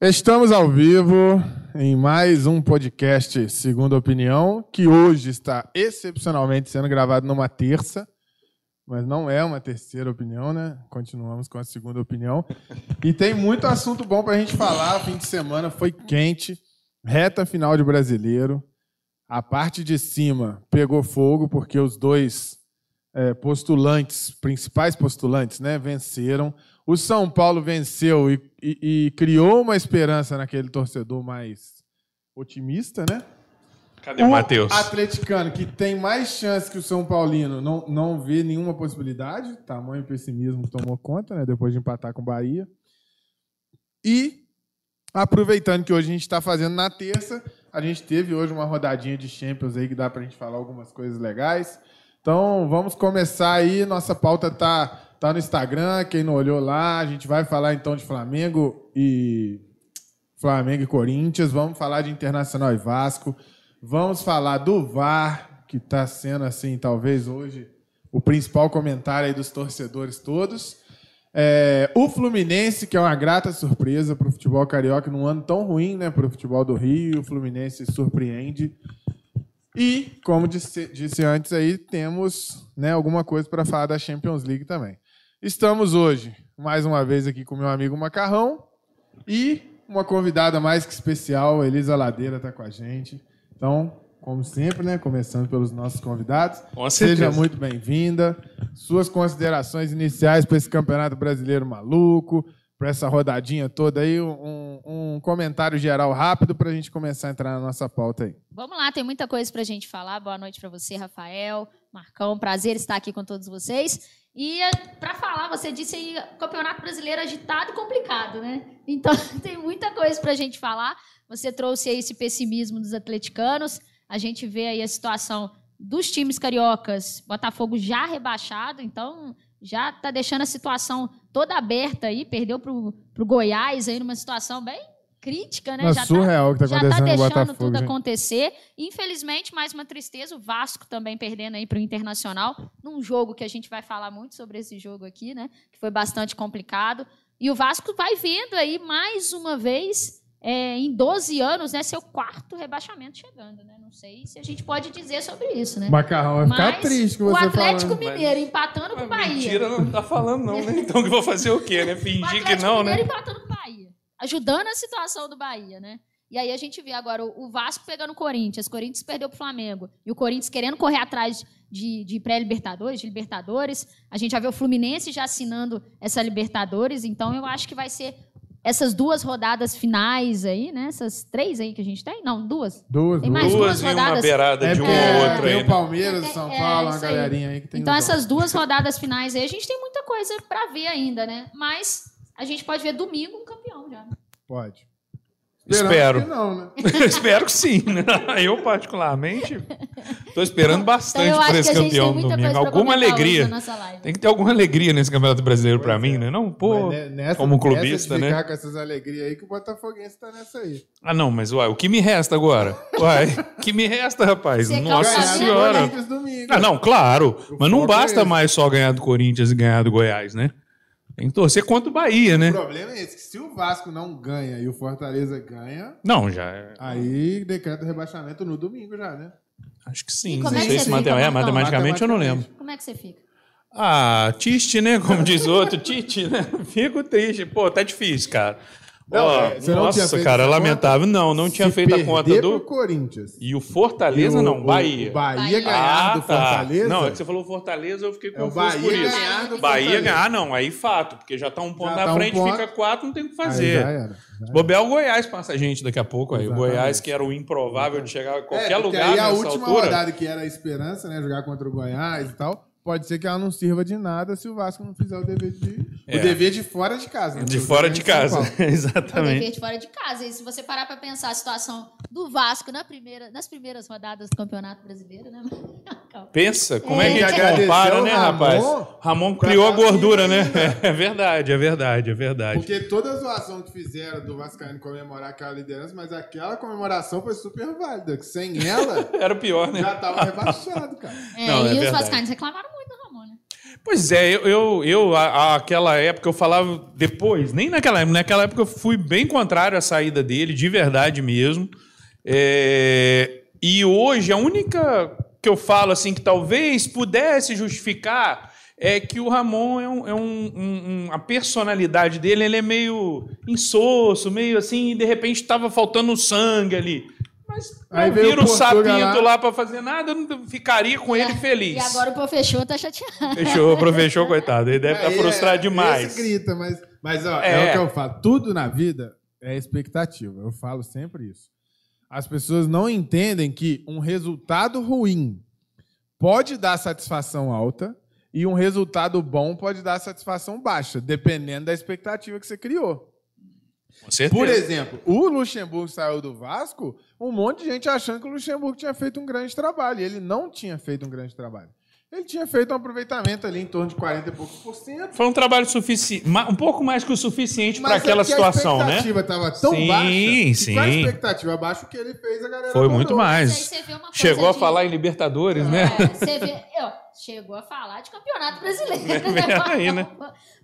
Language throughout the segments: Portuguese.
Estamos ao vivo em mais um podcast Segunda Opinião, que hoje está excepcionalmente sendo gravado numa terça, mas não é uma terceira opinião, né? Continuamos com a segunda opinião. E tem muito assunto bom para a gente falar. O fim de semana foi quente, reta final de brasileiro. A parte de cima pegou fogo porque os dois é, postulantes, principais postulantes, né, venceram. O São Paulo venceu e, e, e, criou uma esperança naquele torcedor mais otimista, né? Cadê o Matheus? atleticano, que tem mais chance que o São Paulino, não, não vê nenhuma possibilidade. Tamanho pessimismo tomou conta, né? Depois de empatar com o Bahia. E, aproveitando que hoje a gente está fazendo na terça, a gente teve hoje uma rodadinha de Champions aí que dá para a gente falar algumas coisas legais. Então, vamos começar aí. Nossa pauta tá Tá no Instagram, quem não olhou lá, a gente vai falar então de Flamengo e Flamengo e Corinthians, vamos falar de Internacional e Vasco, vamos falar do VAR, que está sendo assim, talvez hoje o principal comentário aí dos torcedores todos. É, o Fluminense, que é uma grata surpresa para o futebol carioca num ano tão ruim, né, para o futebol do Rio, o Fluminense surpreende. E, como disse, disse antes aí, temos né, alguma coisa para falar da Champions League também. Estamos hoje, mais uma vez, aqui com meu amigo Macarrão e uma convidada mais que especial, Elisa Ladeira, está com a gente. Então, como sempre, né? Começando pelos nossos convidados. Com Seja muito bem-vinda. Suas considerações iniciais para esse campeonato brasileiro maluco, para essa rodadinha toda aí, um, um comentário geral rápido para a gente começar a entrar na nossa pauta aí. Vamos lá, tem muita coisa para a gente falar. Boa noite para você, Rafael, Marcão. Prazer estar aqui com todos vocês. E para falar, você disse aí, Campeonato Brasileiro agitado e complicado, né? Então tem muita coisa para a gente falar. Você trouxe aí esse pessimismo dos atleticanos. A gente vê aí a situação dos times cariocas, Botafogo já rebaixado, então já está deixando a situação toda aberta aí, perdeu para o Goiás aí numa situação bem crítica, né? É já surreal tá, que tá acontecendo já tá deixando Botafogo, tudo gente. acontecer. Infelizmente, mais uma tristeza, o Vasco também perdendo aí para o Internacional, num jogo que a gente vai falar muito sobre esse jogo aqui, né? Que foi bastante complicado. E o Vasco vai vendo aí mais uma vez, é, em 12 anos, né, seu quarto rebaixamento chegando, né? Não sei se a gente pode dizer sobre isso, né? Macarrão vai ficar Mas triste com o você Atlético falando. Mineiro empatando com o Bahia. Mentira, não tá falando não, né? Então que eu vou fazer o quê, né? O Fingir que não, Mineiro né? empatando com o Bahia. Ajudando a situação do Bahia, né? E aí a gente vê agora o o Vasco pegando o Corinthians, o Corinthians perdeu para o Flamengo. E o Corinthians querendo correr atrás de, de pré-Libertadores, de Libertadores. A gente já vê o Fluminense já assinando essa Libertadores. Então eu acho que vai ser essas duas rodadas finais aí, né? Essas três aí que a gente tem? Não, duas. Duas, Tem duas. mais Duas duas e uma rodadas. beirada É de um porque ou É, outro tem aí. o né? Palmeiras, o São É, Paulo, uma isso aí. galerinha aí que tem Então, essas duas rodadas finais aí, a gente tem muita coisa para ver ainda, né? Mas a gente pode ver domingo um campeão já. Pode. Espero. que não, né? Espero que sim, né? Eu, particularmente, tô esperando bastante Então, eu acho por esse que a gente tem campeão muita domingo. Alguma alegria. na nossa live. Tem que ter alguma alegria nesse Campeonato Brasileiro pra Pois mim, é. né? Não, pô, nessa- como clubista, nessa né? ficar com essas alegrias aí que o Botafoguense tá nessa aí. Ah, não, mas uai, o que me resta agora? Uai, o que me resta, rapaz? Você Nossa Senhora. Ah, não, claro. O Mas não é basta mais só ganhar do Corinthians e ganhar do Goiás, né? Tem que torcer contra o Bahia, né? O problema é esse, que se o Vasco não ganha e o Fortaleza ganha, Não, já. é- aí decreta o rebaixamento no domingo já, né? Acho que sim. Não é sei você se matem- é, matematicamente eu não lembro. Como é que você fica? Ah, triste, né? Como diz outro, Tite, né? Fico triste. Pô, tá difícil, cara. Não, é, você não tinha nossa, feito cara, é lamentável. Não, não tinha Se feito a conta do. pro Corinthians. E o Fortaleza, E o- não, o- Bahia. O Bahia ganhar do Ah, tá. Fortaleza. Não, é que você falou Fortaleza, eu fiquei É o confuso Bahia por isso. ganhar do Bahia Fortaleza. ganhar, não, aí fato, porque já tá um ponto Já na tá um frente, ponto. fica quatro, não tem o que Aí fazer. já era. já era. Bobear o Goiás passa a gente daqui a pouco aí. O. Goiás, que era o improvável de chegar a qualquer É, lugar aí a nessa última altura. rodada que era a esperança, né? Jogar contra o Goiás e tal. Pode ser que ela não sirva de nada se o Vasco não fizer o dever de. É. O dever de fora de casa. né? De O fora de casa. É o Exatamente. dever de fora de casa. E se você parar para pensar a situação do Vasco na primeira, nas primeiras rodadas do Campeonato Brasileiro, né? Pensa, como é, É. que a gente compara, né, Ramon rapaz? Ramon criou a gordura, né? ainda. É verdade, é verdade, é verdade. Porque toda a zoação que fizeram do Vascaíno comemorar aquela liderança, mas aquela comemoração foi super válida. Que sem ela, Era o pior, né? já tava rebaixado, cara. É, Não, é e os verdade. vascaínos reclamaram muito né? Pois é, eu, eu, eu a- aquela época eu falava depois, nem naquela época, naquela época eu fui bem contrário à saída dele, de verdade mesmo. É, e hoje a única que eu falo assim que talvez pudesse justificar é que o Ramon é um, é um- um- a personalidade dele, ele é meio insosso, meio assim, e de repente estava faltando sangue ali. Mas Aí não vira o o sapinto lá. lá para fazer nada, eu não ficaria com ele feliz. E agora o professor tá chateado. Fechou, professor, coitado. Ele deve estar Aí frustrado é- demais. Esse grita, mas, mas ó, é. É. o que eu falo. Tudo na vida é expectativa. Eu falo sempre isso. As pessoas não entendem que um resultado ruim pode dar satisfação alta e um resultado bom pode dar satisfação baixa, dependendo da expectativa que você criou. Por exemplo, o Luxemburgo saiu do Vasco, um monte de gente achando que o Luxemburgo tinha feito um grande trabalho. E ele não tinha feito um grande trabalho. Ele tinha feito um aproveitamento ali em torno de 40 e poucos por cento. Foi um trabalho suficiente, um pouco mais que o suficiente para Mas aquela é situação, a né? expectativa estava tão Sim, baixa. que sim. Com a expectativa abaixo, que ele fez, a galera Foi muito mais. Chegou a de- falar em Libertadores, né? É, você vê, ó, chegou a falar de campeonato brasileiro. né? Aí, né?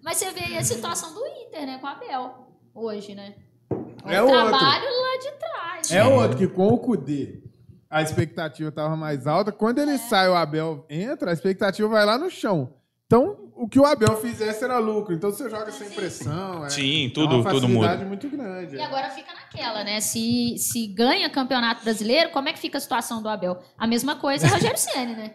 Mas você vê aí a situação do Inter, né, com o Abel, hoje, né? É o outro. trabalho lá de trás. É né? outro que com o Cudê a expectativa estava mais alta. Quando É. ele sai, o Abel entra, a expectativa vai lá no chão. Então, o que o Abel fizesse era lucro. Então, você joga sem pressão. É, Sim, é tudo, uma tudo muda. muito grande. E agora fica naquela, né? Se, se ganha campeonato brasileiro, como é que fica a situação do Abel? A mesma coisa é o Rogério Ceni, né?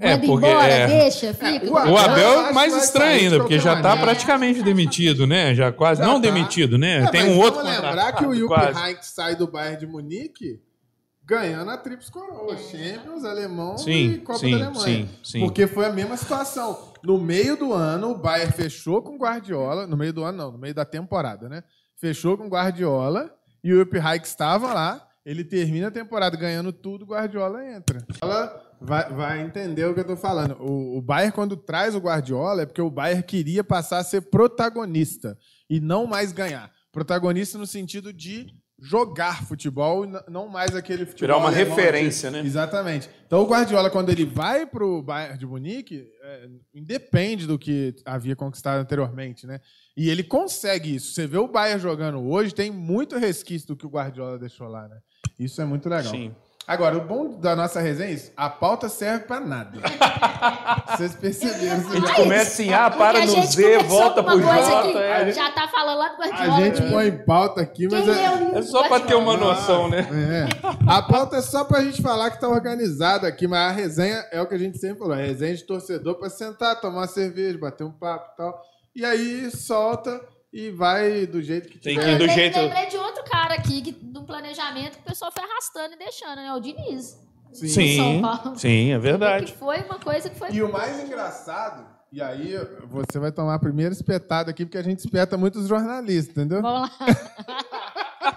É, Manda porque, embora, é. deixa, fica. o O Eu Abel é mais estranho ainda, porque já está praticamente demitido, né? Já quase. Já não tá. demitido, né? É, Tem um outro Vamos lembrar que o Jupp. Heynckes sai do Bayern de Munique ganhando a Trips Coroa, Champions, Alemão Sim, e Copa sim, da Alemanha. sim, sim. Porque foi a mesma situação. No meio do ano, o Bayern fechou com o Guardiola. No meio do ano, não, no meio da temporada, né? Fechou com o Guardiola e o Jupp Heynckes estava lá. Ele termina a temporada ganhando tudo, o Guardiola entra. Ela vai, vai entender o que eu tô falando. O, o Bayern, quando traz o Guardiola, é porque o Bayern queria passar a ser protagonista e não mais ganhar. Protagonista no sentido de jogar futebol, e não mais aquele futebol. Virar uma referência, de- né? Exatamente. Então o Guardiola, quando ele vai pro Bayern de Munique, é, independe do que havia conquistado anteriormente, né? E ele consegue isso. Você vê o Bayern jogando hoje, tem muito resquício do que o Guardiola deixou lá, né? Isso é muito legal. Sim. Agora, o bom da nossa resenha é isso. A pauta serve pra nada. Vocês perceberam isso A gente já. começa em A, Porque para a no gente Z, volta pro J. é. Já tá falando lá do A Guardiola. gente põe em pauta aqui, mas é, É só para ter uma noção, né? É. A pauta é só pra gente falar que tá organizado aqui, mas a resenha é o que a gente sempre falou. É resenha de torcedor pra sentar, tomar uma cerveja, bater um papo e tal. E aí solta e vai do jeito que Tem tiver. que ir do Lembrei- jeito- Lembrei de outro cara aqui, que, do planejamento, que o pessoal foi arrastando e deixando, né? O Diniz. Sim. Sim, São Paulo. sim, é Que verdade. foi uma coisa que foi... E o mais engraçado, e aí você vai tomar a primeira espetada aqui, porque a gente espeta muitos jornalistas, entendeu? Vamos lá.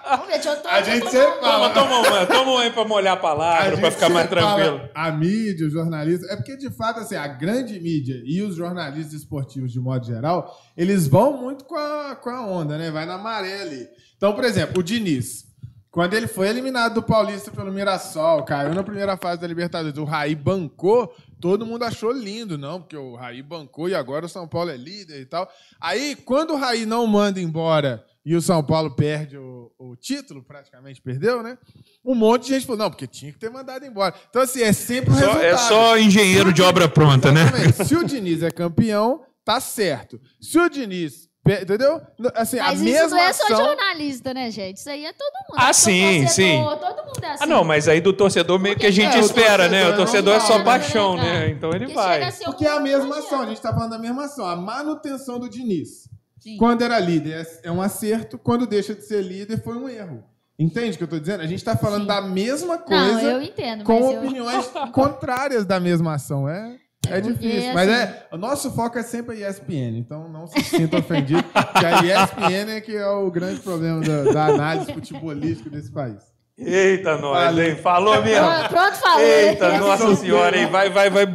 Vamos ver, deixa eu tô- A gente sempre um- fala. Toma, toma toma uma aí pra molhar a A palavra, gente pra ficar mais fala tranquilo. A mídia, os jornalistas. É porque, de fato, assim, a grande mídia e os jornalistas esportivos, de modo geral, eles vão muito com a, com a onda, né? Vai na maré ali. Então, por exemplo, o Diniz. Quando ele foi eliminado do Paulista pelo Mirassol, caiu na primeira fase da Libertadores, o Raí bancou, todo mundo achou lindo, não, porque o Raí bancou e agora o São Paulo é líder e tal. Aí, quando o Raí não manda embora e o São Paulo perde o, o título, praticamente perdeu, né? Um monte de gente falou, não, porque tinha que ter mandado embora. Então, assim, é sempre o Só- resultado. é só engenheiro de obra pronta, né? Exatamente. Se o Diniz é campeão, tá certo. Se o Diniz. Entendeu? Assim, Mas a isso mesma não é só ação. jornalista, né, gente? Isso aí é todo mundo. Ah, Todo sim, torcedor, sim. Todo mundo é assim. Ah, não, mas aí do torcedor meio que a gente É, espera, né? O torcedor é só paixão, né, né? Então ele Porque vai. Porque é a mesma ação, a gente tá falando da mesma ação. A manutenção do Diniz. Sim. Quando era líder é- é um acerto, quando deixa de ser líder foi um erro. Entende o que eu tô dizendo? A gente tá falando Sim. da mesma Não, coisa eu entendo, com mas eu... opiniões contrárias da mesma ação. É, é porque, difícil. Mas assim- é, o nosso foco é sempre a ESPN, então não se sinta ofendido, que a ESPN é que é o grande problema da, da análise futebolística desse país. Eita, nós, hein? Falou mesmo. Pronto, falou. Eita, nossa senhora, hein? Vai, vai, vai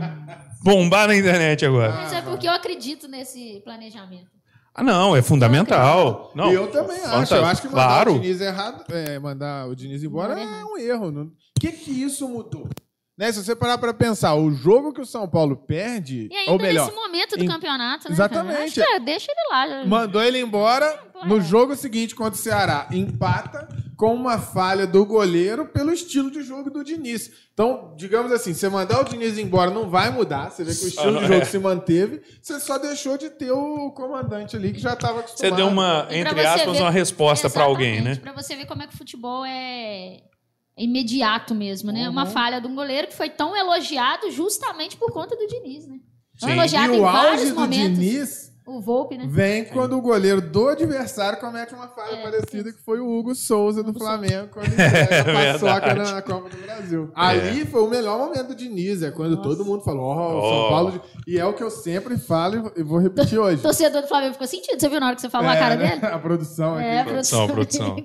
bombar na internet agora. Mas é porque eu acredito nesse planejamento. Ah, não, é fundamental. Não, eu também acho. fantástico. Eu acho que mandar claro. o Diniz errado, é, mandar o Diniz embora é um erro. O que, que isso mudou? Né? Se você parar pra pensar, o jogo que o São Paulo perde, E ainda ou melhor, nesse momento do em- campeonato, né? Exatamente. Cara? Acho que é, deixa ele lá. mandou ele embora. No jogo seguinte contra o Ceará, empata com uma falha do goleiro pelo estilo de jogo do Diniz. Então, digamos assim, você mandar o Diniz embora não vai mudar. Você vê que o estilo de é. jogo se manteve. Você só deixou de ter o comandante ali que já estava acostumado. Você deu uma, entre aspas, ver- uma resposta pra alguém, né? Pra você ver como é que o futebol é imediato mesmo, né? Uhum. Uma falha de um goleiro que foi tão elogiado justamente por conta do Diniz, né? Tão Sim. elogiado E em o vários auge do momentos. Diniz O Volpe, né? vem quando o goleiro do adversário comete uma falha É, parecida, que foi o Hugo Souza do Hugo Flamengo, quando ele pega a paçoca na, na Copa do Brasil. Ali foi o melhor momento do Diniz, é quando Nossa. todo mundo falou, ó, o São Ó. Paulo... E é o que eu sempre falo e vou repetir O hoje. torcedor do Flamengo ficou sentido. Você viu na hora que você falou a É, cara né? dele? A produção aqui. É, a Produção, produção.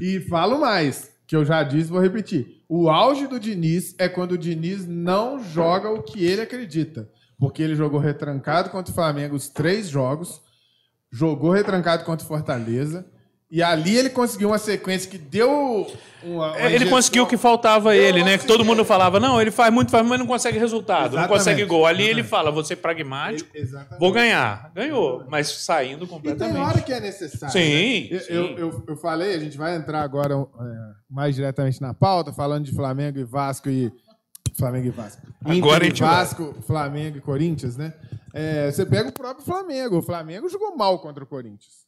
E falo mais, que eu já disse, vou repetir. O auge do Diniz é quando o Diniz não joga o que ele acredita. Porque ele jogou retrancado contra o Flamengo os três jogos, jogou retrancado contra o Fortaleza, e ali ele conseguiu uma sequência que deu uma. uma É, Ele conseguiu o que faltava a Eu ele, né? Que todo mundo falava, não, ele faz muito, faz, mas não consegue resultado, não Exatamente. consegue gol. Ali ele Exatamente. fala, vou ser pragmático, Exatamente. vou ganhar. Ganhou, mas saindo E tem completamente. hora que é necessário. Sim, né? Eu, sim. eu, eu, eu falei, a gente vai entrar agora é, mais diretamente na pauta, falando de Flamengo e Vasco e. Flamengo e Vasco. Agora Inter a gente vai. Vasco, Flamengo e Corinthians, né? É, você pega o próprio Flamengo. O Flamengo jogou mal contra o Corinthians.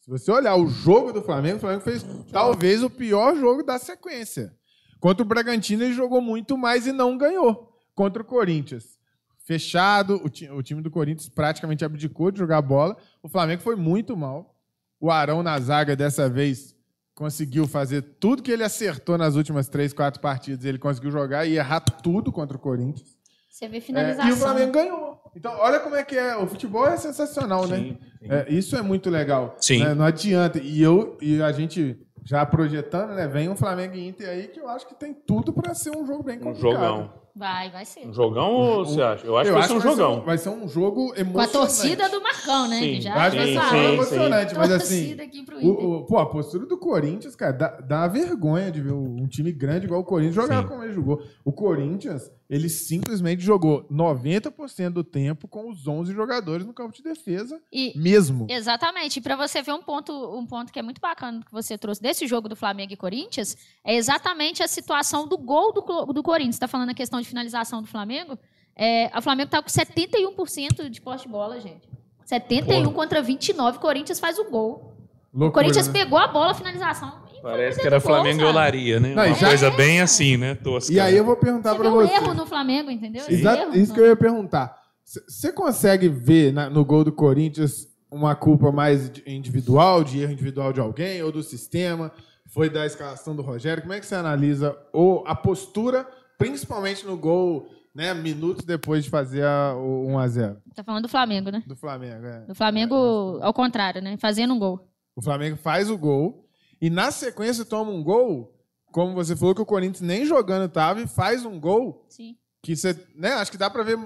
Se você olhar o jogo do Flamengo, o Flamengo fez talvez o pior jogo da sequência. Contra o Bragantino, ele jogou muito mais e não ganhou. Contra o Corinthians. Fechado, o, ti- o time do Corinthians praticamente abdicou de jogar bola. O Flamengo foi muito mal. O Arão na zaga dessa vez conseguiu fazer tudo que ele acertou nas últimas três, quatro partidas. Ele conseguiu jogar e errar tudo contra o Corinthians. Você vê É, finalização. e o Flamengo ganhou. Então, olha como é que é. O futebol é sensacional, né? Sim, sim. É, isso é muito legal. Sim. né? Não adianta. E eu e a gente já projetando, né? Vem um Flamengo e Inter aí que eu acho que tem tudo para ser um jogo bem Um complicado. jogão. Vai, vai ser. Um jogão ou você acha? Eu acho eu que vai acho ser um que vai jogão. Ser um, vai ser um jogo emocionante. Com a torcida do Marcão, né? Sim. que já acho que vai Sim, ser um jogo sim, emocionante, mas assim. Torcida aqui pro O, o- pô, a postura do Corinthians, cara, dá, dá vergonha de ver um time grande igual o Corinthians jogar Sim. como ele jogou. O Corinthians, ele simplesmente jogou 90% do tempo com os 11 jogadores no campo de defesa E, mesmo. Exatamente. E para você ver um ponto, um ponto que é muito bacana que você trouxe desse jogo do Flamengo e Corinthians, é exatamente a situação do gol do, do Corinthians. Está falando a questão de finalização do Flamengo. É, o Flamengo tá com 71% de poste de bola, gente. 71 Porra. contra 29, o Corinthians faz o gol. O Loucura, Corinthians né? pegou a bola, a finalização. e Parece que era gol, Flamengo e sabe? Olaria, né? Não, e Uma já- coisa bem assim, né? Tosca. E aí eu vou perguntar Você pra vê um você. erro no Flamengo, entendeu? Exato, erro, isso que eu ia perguntar. Você consegue ver na- no gol do Corinthians uma culpa mais individual, de erro individual de alguém, ou do sistema? Foi da escalação do Rogério? Como é que você analisa ou a postura, principalmente no gol, né, minutos depois de fazer a- o 1x0 Tá falando do Flamengo, né? do Flamengo? é. Do Flamengo, ao contrário, né? Fazendo um gol. O Flamengo faz o gol e na sequência toma um gol, como você falou que o Corinthians nem jogando tava, e faz um gol Sim. que você, né, acho que dá para ver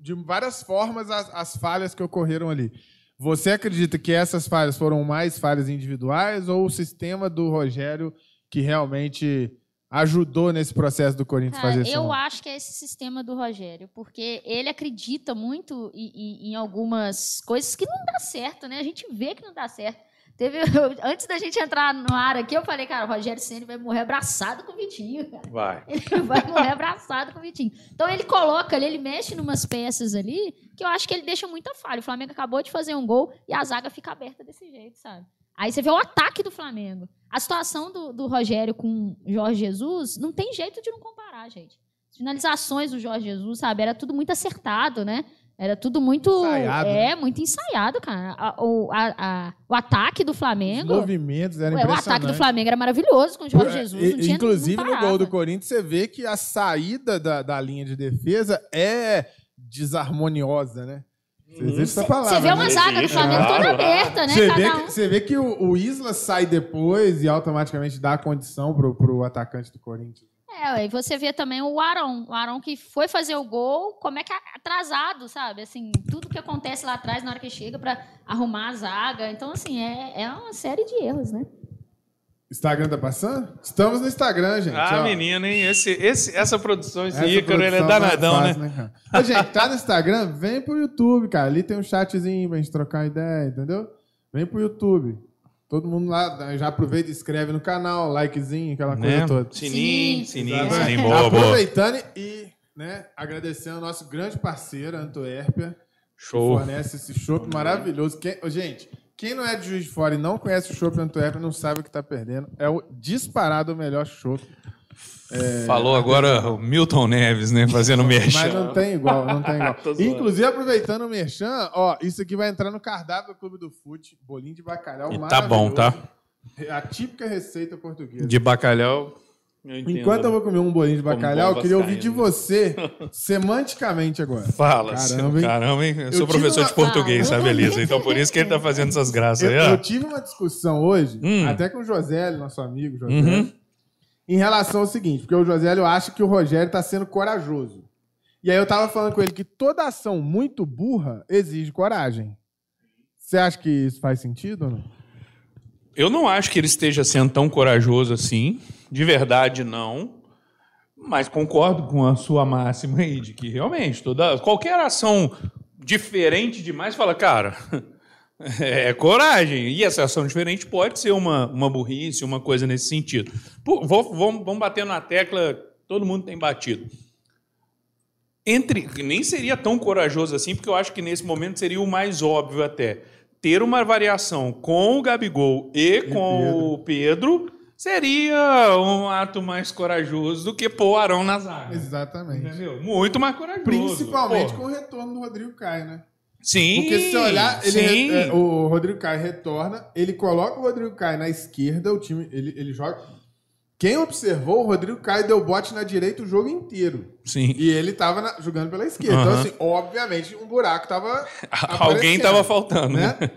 de várias formas as, as falhas que ocorreram ali. Você acredita que essas falhas foram mais falhas individuais ou o sistema do Rogério que realmente ajudou nesse processo do Corinthians Cara, fazer esse eu acho que é esse sistema do Rogério, porque ele acredita muito em, em- em algumas coisas que não dá certo, né? A gente vê que não dá certo. Teve, antes da gente entrar no ar aqui, eu falei, cara, o Rogério Ceni vai morrer abraçado com o Vitinho, cara. Vai. Ele vai morrer abraçado com o Vitinho. Então ele coloca ali, ele mexe numas peças ali, que eu acho que ele deixa muita falha. O Flamengo acabou de fazer um gol e a zaga fica aberta desse jeito, sabe? Aí você vê o ataque do Flamengo. A situação do, do Rogério com o Jorge Jesus, não tem jeito de não comparar, gente. As finalizações do Jorge Jesus, sabe? Era tudo muito acertado, né? Era tudo muito. Ensaiado, é, né? muito ensaiado, cara. A- o, a- a- o ataque do Os Flamengo. movimentos eram Ué, o ataque do Flamengo era maravilhoso com o Jorge Jesus. Não E- Inclusive, no gol do Corinthians, você vê que a saída da, da linha de defesa é desarmoniosa, né? Você existe essa palavra. Você vê uma né? zaga do Flamengo toda aberta, né? Você vê, um. que, vê que o, o Isla sai depois e automaticamente dá a condição pro, pro atacante do Corinthians. É, e você vê também o Arão. O Arão que foi fazer o gol, como é que é atrasado, sabe? Assim, tudo que acontece lá atrás na hora que chega pra arrumar a zaga. Então, assim, é, é uma série de erros, né? Instagram tá passando? Estamos no Instagram, gente. Ah, ó. menino, hein? Esse, esse, essa produção, esse Essa Ícaro, ele é produção tá danadão, fácil, né? cara? Ô, gente, tá no Instagram? Vem pro YouTube, cara. Ali tem um chatzinho pra gente trocar uma ideia, entendeu? Vem pro YouTube. Todo mundo lá já aproveita e inscreve no canal, likezinho, aquela coisa Né? toda. Sininho, sininho, sininho. Boa, boa. Aproveitando e né, agradecendo ao nosso grande parceiro, Antuérpia, que Show. fornece esse chopp maravilhoso. Quem- ô, gente, quem não é de Juiz de Fora e não conhece o chopp Antuérpia não sabe o que tá perdendo. É o disparado o melhor chopp. Falou agora o Milton Neves, né? Fazendo merchan. Mas não tem igual, não tem igual. Inclusive, aproveitando o merchan, ó, isso aqui vai entrar no cardápio do Clube do Fute, bolinho de bacalhau E tá bom, tá? maravilhoso. A típica receita portuguesa. De bacalhau. Eu. Enquanto eu vou comer um bolinho de bacalhau, eu queria ouvir de você, semanticamente agora. Fala, Caramba, hein? caramba, hein? Eu sou tive professor uma- de português, Ah, sabe, Elisa? Então por isso que ele tá fazendo essas graças Eu, aí, eu ó. tive uma discussão hoje, Hum. até com o Josélio, nosso amigo Josélio, Uhum. em relação ao seguinte, porque o Josélio acha que o Rogério tá sendo corajoso. E aí eu tava falando com ele que toda ação muito burra exige coragem. Você acha que isso faz sentido ou não? Eu não acho que ele esteja sendo tão corajoso assim. De verdade, não. Mas concordo com a sua máxima aí, de que realmente toda, qualquer ação diferente demais, fala, cara, é coragem. E essa ação diferente pode ser uma, uma burrice, uma coisa nesse sentido. Pô, vou- vamos, vamos bater na tecla, todo mundo tem batido. Entre, nem seria tão corajoso assim, porque eu acho que nesse momento seria o mais óbvio até. Ter uma variação com o Gabigol e com Pedro. o Pedro seria um ato mais corajoso do que pôr o Arão na zaga. Exatamente. Entendeu? Muito mais corajoso. Principalmente com o retorno do Rodrigo Caio, né? Sim. Porque se você olhar, ele é, o Rodrigo Caio retorna, ele coloca o Rodrigo Caio na esquerda, o time, ele, ele joga. Quem observou, o Rodrigo Caio deu bote na direita o jogo inteiro. Sim. E ele tava na- jogando pela esquerda. Então, Aham. assim, obviamente, um buraco tava. Alguém tava faltando, né? né?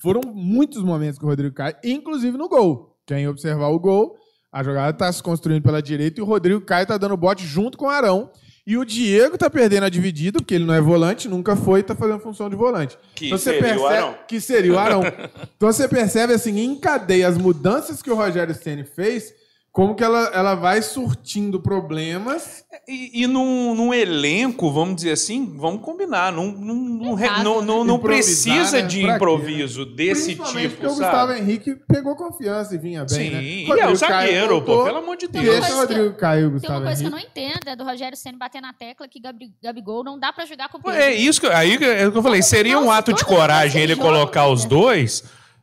Foram muitos momentos que o Rodrigo Caio, inclusive no gol. Quem observar o gol, a jogada tá se construindo pela direita e o Rodrigo Caio tá dando bote junto com o Arão. E o Diego tá perdendo a dividida, porque ele não é volante, nunca foi, tá fazendo função de volante. Que seria o Arão. Que seria o Arão. então você percebe, assim, em cadeia, as mudanças que o Rogério Ceni fez, como que ela, ela vai surtindo problemas. E, e num, num elenco, vamos dizer assim, vamos combinar, não, não, não, não, não, precisa né? de Pra quê, improviso desse Principalmente tipo, porque o sabe? Gustavo Henrique pegou confiança e vinha bem, Sim, né? e é o zagueiro, pô, pelo amor de Deus. Deixa o Rodrigo Caio e o Tem uma Gustavo coisa que eu Henrique. não entendo, é do Rogério Senna bater na tecla que Gabigol não dá pra jogar com o. É isso que, aí que- é o que eu falei, seria um ato de vez coragem ele colocar os né? dois,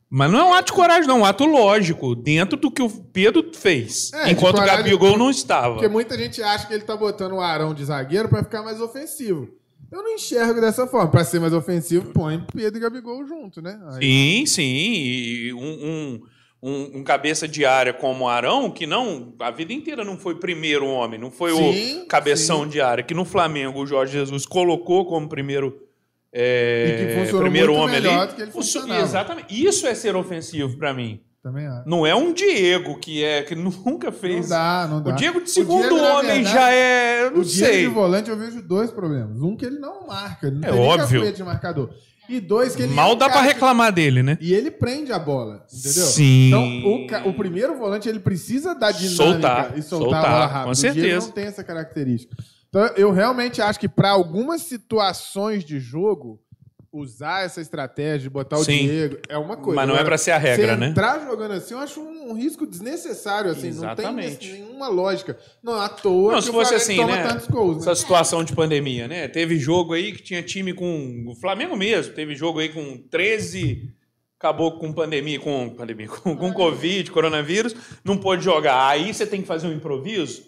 mas não é um ato de coragem, não, é um ato lógico, dentro do que o Pedro fez, É, enquanto o coragem, Gabigol não estava. Porque muita gente acha que ele tá botando o Arão de zagueiro pra ficar mais ofensivo. Eu não enxergo dessa forma. Pra ser mais ofensivo, põe Pedro e Gabigol junto, né? Aí- Sim, sim. E um, um, um- um cabeça de área como o Arão, que não, a vida inteira não foi primeiro homem, não foi Sim, o cabeção sim. de área, que no Flamengo o Jorge Jesus colocou como primeiro. É, E que funcionou primeiro homem melhor ali. do que ele Funcio- funcionava. Exatamente. Isso é ser ofensivo pra mim. Também acho. Não é um Diego que é que nunca Não fez. dá, não dá. O Diego de segundo Diego, homem verdade, já é. eu Não O Diego sei. de volante eu vejo dois problemas. Um que ele não marca, ele não É tem óbvio. de marcador. E dois que ele é Mal um dá que- reclamar dele, né? E ele prende a bola, entendeu? Sim. Então, o, o primeiro volante, ele precisa dar dinâmica Soltar, e soltar, soltar, a bola rápido. com O Diego certeza. não tem essa característica. Então, eu realmente acho que para algumas situações de jogo, usar essa estratégia de botar o Sim. Diego é uma coisa. Mas não é Agora, pra ser a regra, você né? entrar jogando assim, eu acho um, um risco desnecessário, assim. Exatamente. Não tem nenhuma lógica. Não, à toa Não, que se o fosse Flamengo assim, toma né? tantos gols, né? Essa situação de pandemia, né? Teve jogo aí que tinha time com. O Flamengo mesmo, teve jogo aí com 13. Acabou com pandemia, com pandemia, com, com Covid, coronavírus, não pôde jogar. Aí você tem que fazer um improviso,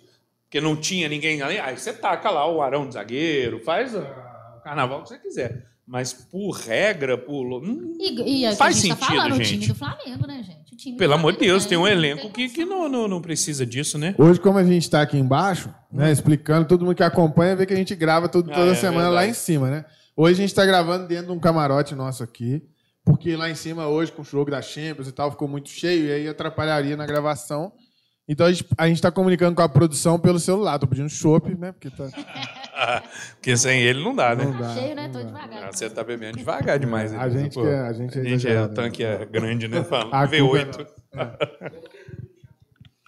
porque não tinha ninguém ali. Aí você taca lá o arão de zagueiro, faz ah, o carnaval que você quiser. Mas por regra, por. hum, E, e é o Faz tá sentido, falando, o gente. time do Flamengo, né, gente? O time pelo amor de Deus, tem um não elenco tem que, que não, não, não precisa disso, né? Hoje, como a gente está aqui embaixo, né, explicando, todo mundo que acompanha vê que a gente grava tudo, Ah, toda é semana lá verdade. em cima, né? Hoje a gente está gravando dentro de um camarote nosso aqui, porque lá em cima hoje, com o jogo da Champions e tal, ficou muito cheio e aí atrapalharia na gravação. Então a gente, a gente tá comunicando com a produção pelo celular. Tô pedindo chopp, né? Porque tá, Porque sem ele não dá, né? não dá. Cheio, né? não Tô dá. devagar. Ah, Você tá bebendo devagar demais. A Elisa, gente pô. é- a gente é A gente é, o tanque é grande, né? Fala, A culpa é V8.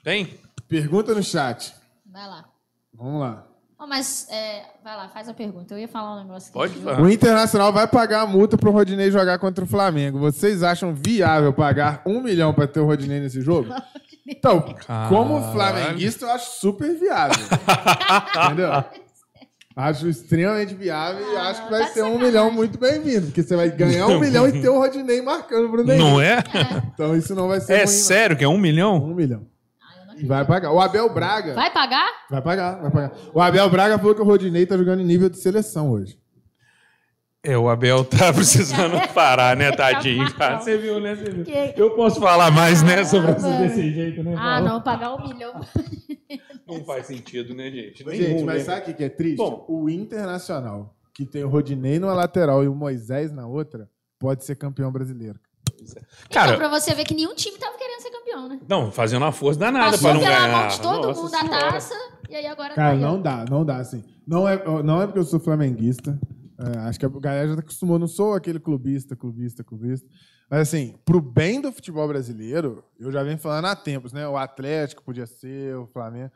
Tem? Pergunta no chat. Vai lá. Vamos lá. Oh, mas, é, vai lá, faz a pergunta. Eu ia falar um negócio aqui. Pode falar. O Internacional vai pagar a multa pro Rodinei jogar contra o Flamengo. Vocês acham viável pagar um milhão pra ter o Rodinei nesse jogo? Então, como flamenguista, eu acho super viável. Entendeu? Acho extremamente viável e Ah, acho que vai tá de ser um milhão muito bem-vindo. Porque você vai ganhar um milhão e ter o Rodinei marcando pro Neymar. Não é? Então isso não vai ser É ruim, não. sério que é um milhão? Um milhão. Ah, não E vai pagar. O Abel Braga. Vai pagar? Vai pagar, vai pagar. O Abel Braga falou que o Rodinei tá jogando em nível de seleção hoje. É, o Abel tá precisando parar, né, tadinho, cara? Você viu, né? Você viu. Eu posso falar mais, né, sobre essa desse jeito, né? Ah, não, pagar um milhão. Não faz sentido, né, gente? Gente, Nenhum, mas né? sabe o que é triste? Bom. o Internacional, que tem o Rodinei numa lateral e o Moisés na outra, pode ser campeão brasileiro. Cara, então, pra você ver que nenhum time tava querendo ser campeão, né? não, fazendo uma força danada Passou pra não pela ganhar. mão de todo Nossa mundo a Senhora. taça, e aí agora Cara, tá não dá, não dá, assim. Não é, não é porque eu sou flamenguista. É, acho que a galera já acostumou, não sou aquele clubista, clubista, clubista. Mas assim, pro bem do futebol brasileiro, eu já venho falando há tempos, né? O Atlético podia ser, o Flamengo.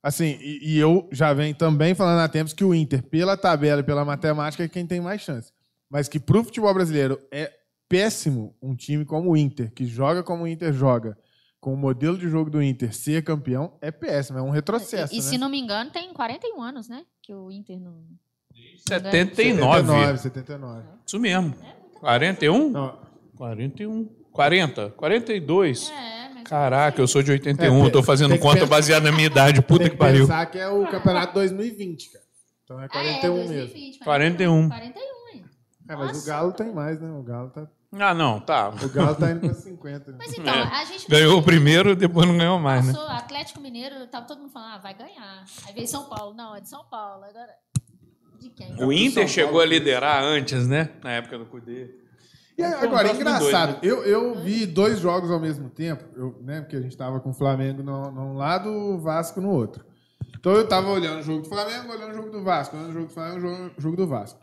Assim, e, e eu já venho também falando há tempos que o Inter, pela tabela e pela matemática, é quem tem mais chance. Mas que pro futebol brasileiro é péssimo um time como o Inter, que joga como o Inter joga, com o modelo de jogo do Inter ser campeão, é péssimo, é um retrocesso. E, e né? se não me engano, tem 41 anos, né? Que o Inter não. 79. 79, 79. Isso mesmo. 41? Não, 41. 40. 42. É, mas. Caraca, eu sou de 81, É, eu tô fazendo conta pensar- baseada na minha idade. Puta que que pariu. pensar que é o campeonato 2020, cara. Então é 41 ah, é, mesmo. 2020, 41. 41, hein? É, mas Nossa. o Galo tem mais, né? O Galo tá, Ah, não, tá. o Galo tá indo pra 50. né? Mas então, É. a gente. Ganhou o primeiro, depois não ganhou mais, né? Passou Atlético Mineiro, tava todo mundo falando, ah, vai ganhar. Aí veio São Paulo. Não, é de São Paulo. Agora. De quem? O Inter chegou a liderar antes, né? Na época do Cudê. E um agora, próximo engraçado, dois, eu, eu vi dois jogos ao mesmo tempo, eu, né? Porque a gente tava com o Flamengo num, num lado, o Vasco no outro. Então eu tava olhando o jogo do Flamengo, olhando o jogo do Vasco, olhando o jogo do Flamengo, olhando o jogo do Vasco.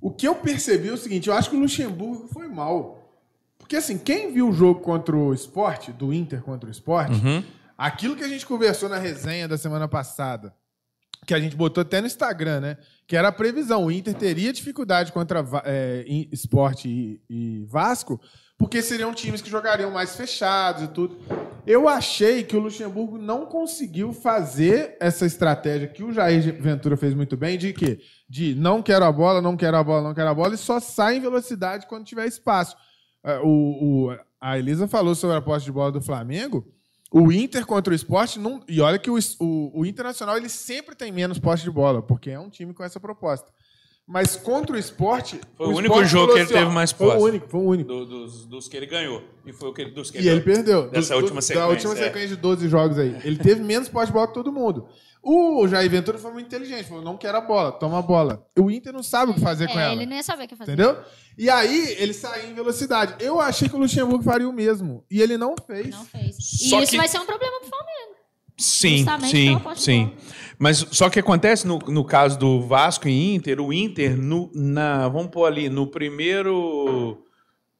O que eu percebi é o seguinte, eu acho que o Luxemburgo foi mal. Porque assim, quem viu o jogo contra o Sport, do Inter contra o Sport, Uhum. Aquilo que a gente conversou na resenha da semana passada, que a gente botou até no Instagram, né? Que era a previsão. O Inter teria dificuldade contra é, Sport e, e Vasco, porque seriam times que jogariam mais fechados e tudo. Eu achei que o Luxemburgo não conseguiu fazer essa estratégia que o Jair Ventura fez muito bem, de quê? De não quero a bola, não quero a bola, não quero a bola, e só sai em velocidade quando tiver espaço. É, O, o- a Elisa falou sobre a posse de bola do Flamengo. O Inter contra o esporte, não, e olha que o, o, o Internacional ele sempre tem menos posse de bola, porque é um time com essa proposta. Mas contra o esporte. Foi o único Sport jogo que ele teve mais Foi posse. o único, foi o único. Do- dos, dos que ele ganhou. E foi o que, dos que E ele perdeu. Dessa Do- última sequência, Da última é. sequência de 12 jogos aí. Ele teve menos posse de bola que todo mundo. O Jair Ventura foi muito inteligente, falou: não quero a bola, toma a bola. O Inter não sabe o que fazer com É, ela. ele não ia saber o que fazer. Entendeu? E aí ele saiu em velocidade. Eu achei que o Luxemburgo faria o mesmo. E ele não fez. Não fez. Só e isso que- vai ser um problema pro Flamengo. Sim, Justamente sim, sim. Mas só que acontece no, no caso do Vasco e Inter, o Inter, no, na, vamos pôr ali, no primeiro.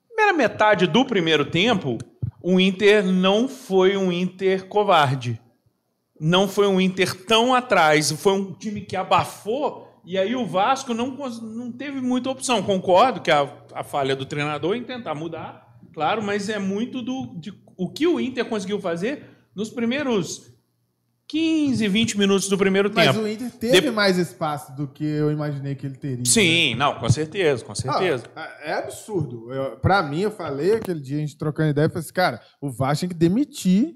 Primeira metade do primeiro tempo, o Inter não foi um Inter covarde. Não foi um Inter tão atrás. Foi um time que abafou. E aí o Vasco não, não teve muita opção. Concordo que a, a falha do treinador em tentar mudar, claro, mas é muito do de, o que o Inter conseguiu fazer nos primeiros 15, 20 minutos do primeiro Mas tempo. o Inter teve De- mais espaço do que eu imaginei que ele teria. né? Sim, não, com certeza, com certeza. Ah, é absurdo. Pra mim, eu falei aquele dia, a gente trocando ideia, eu falei assim, cara, o Vasco tem que demitir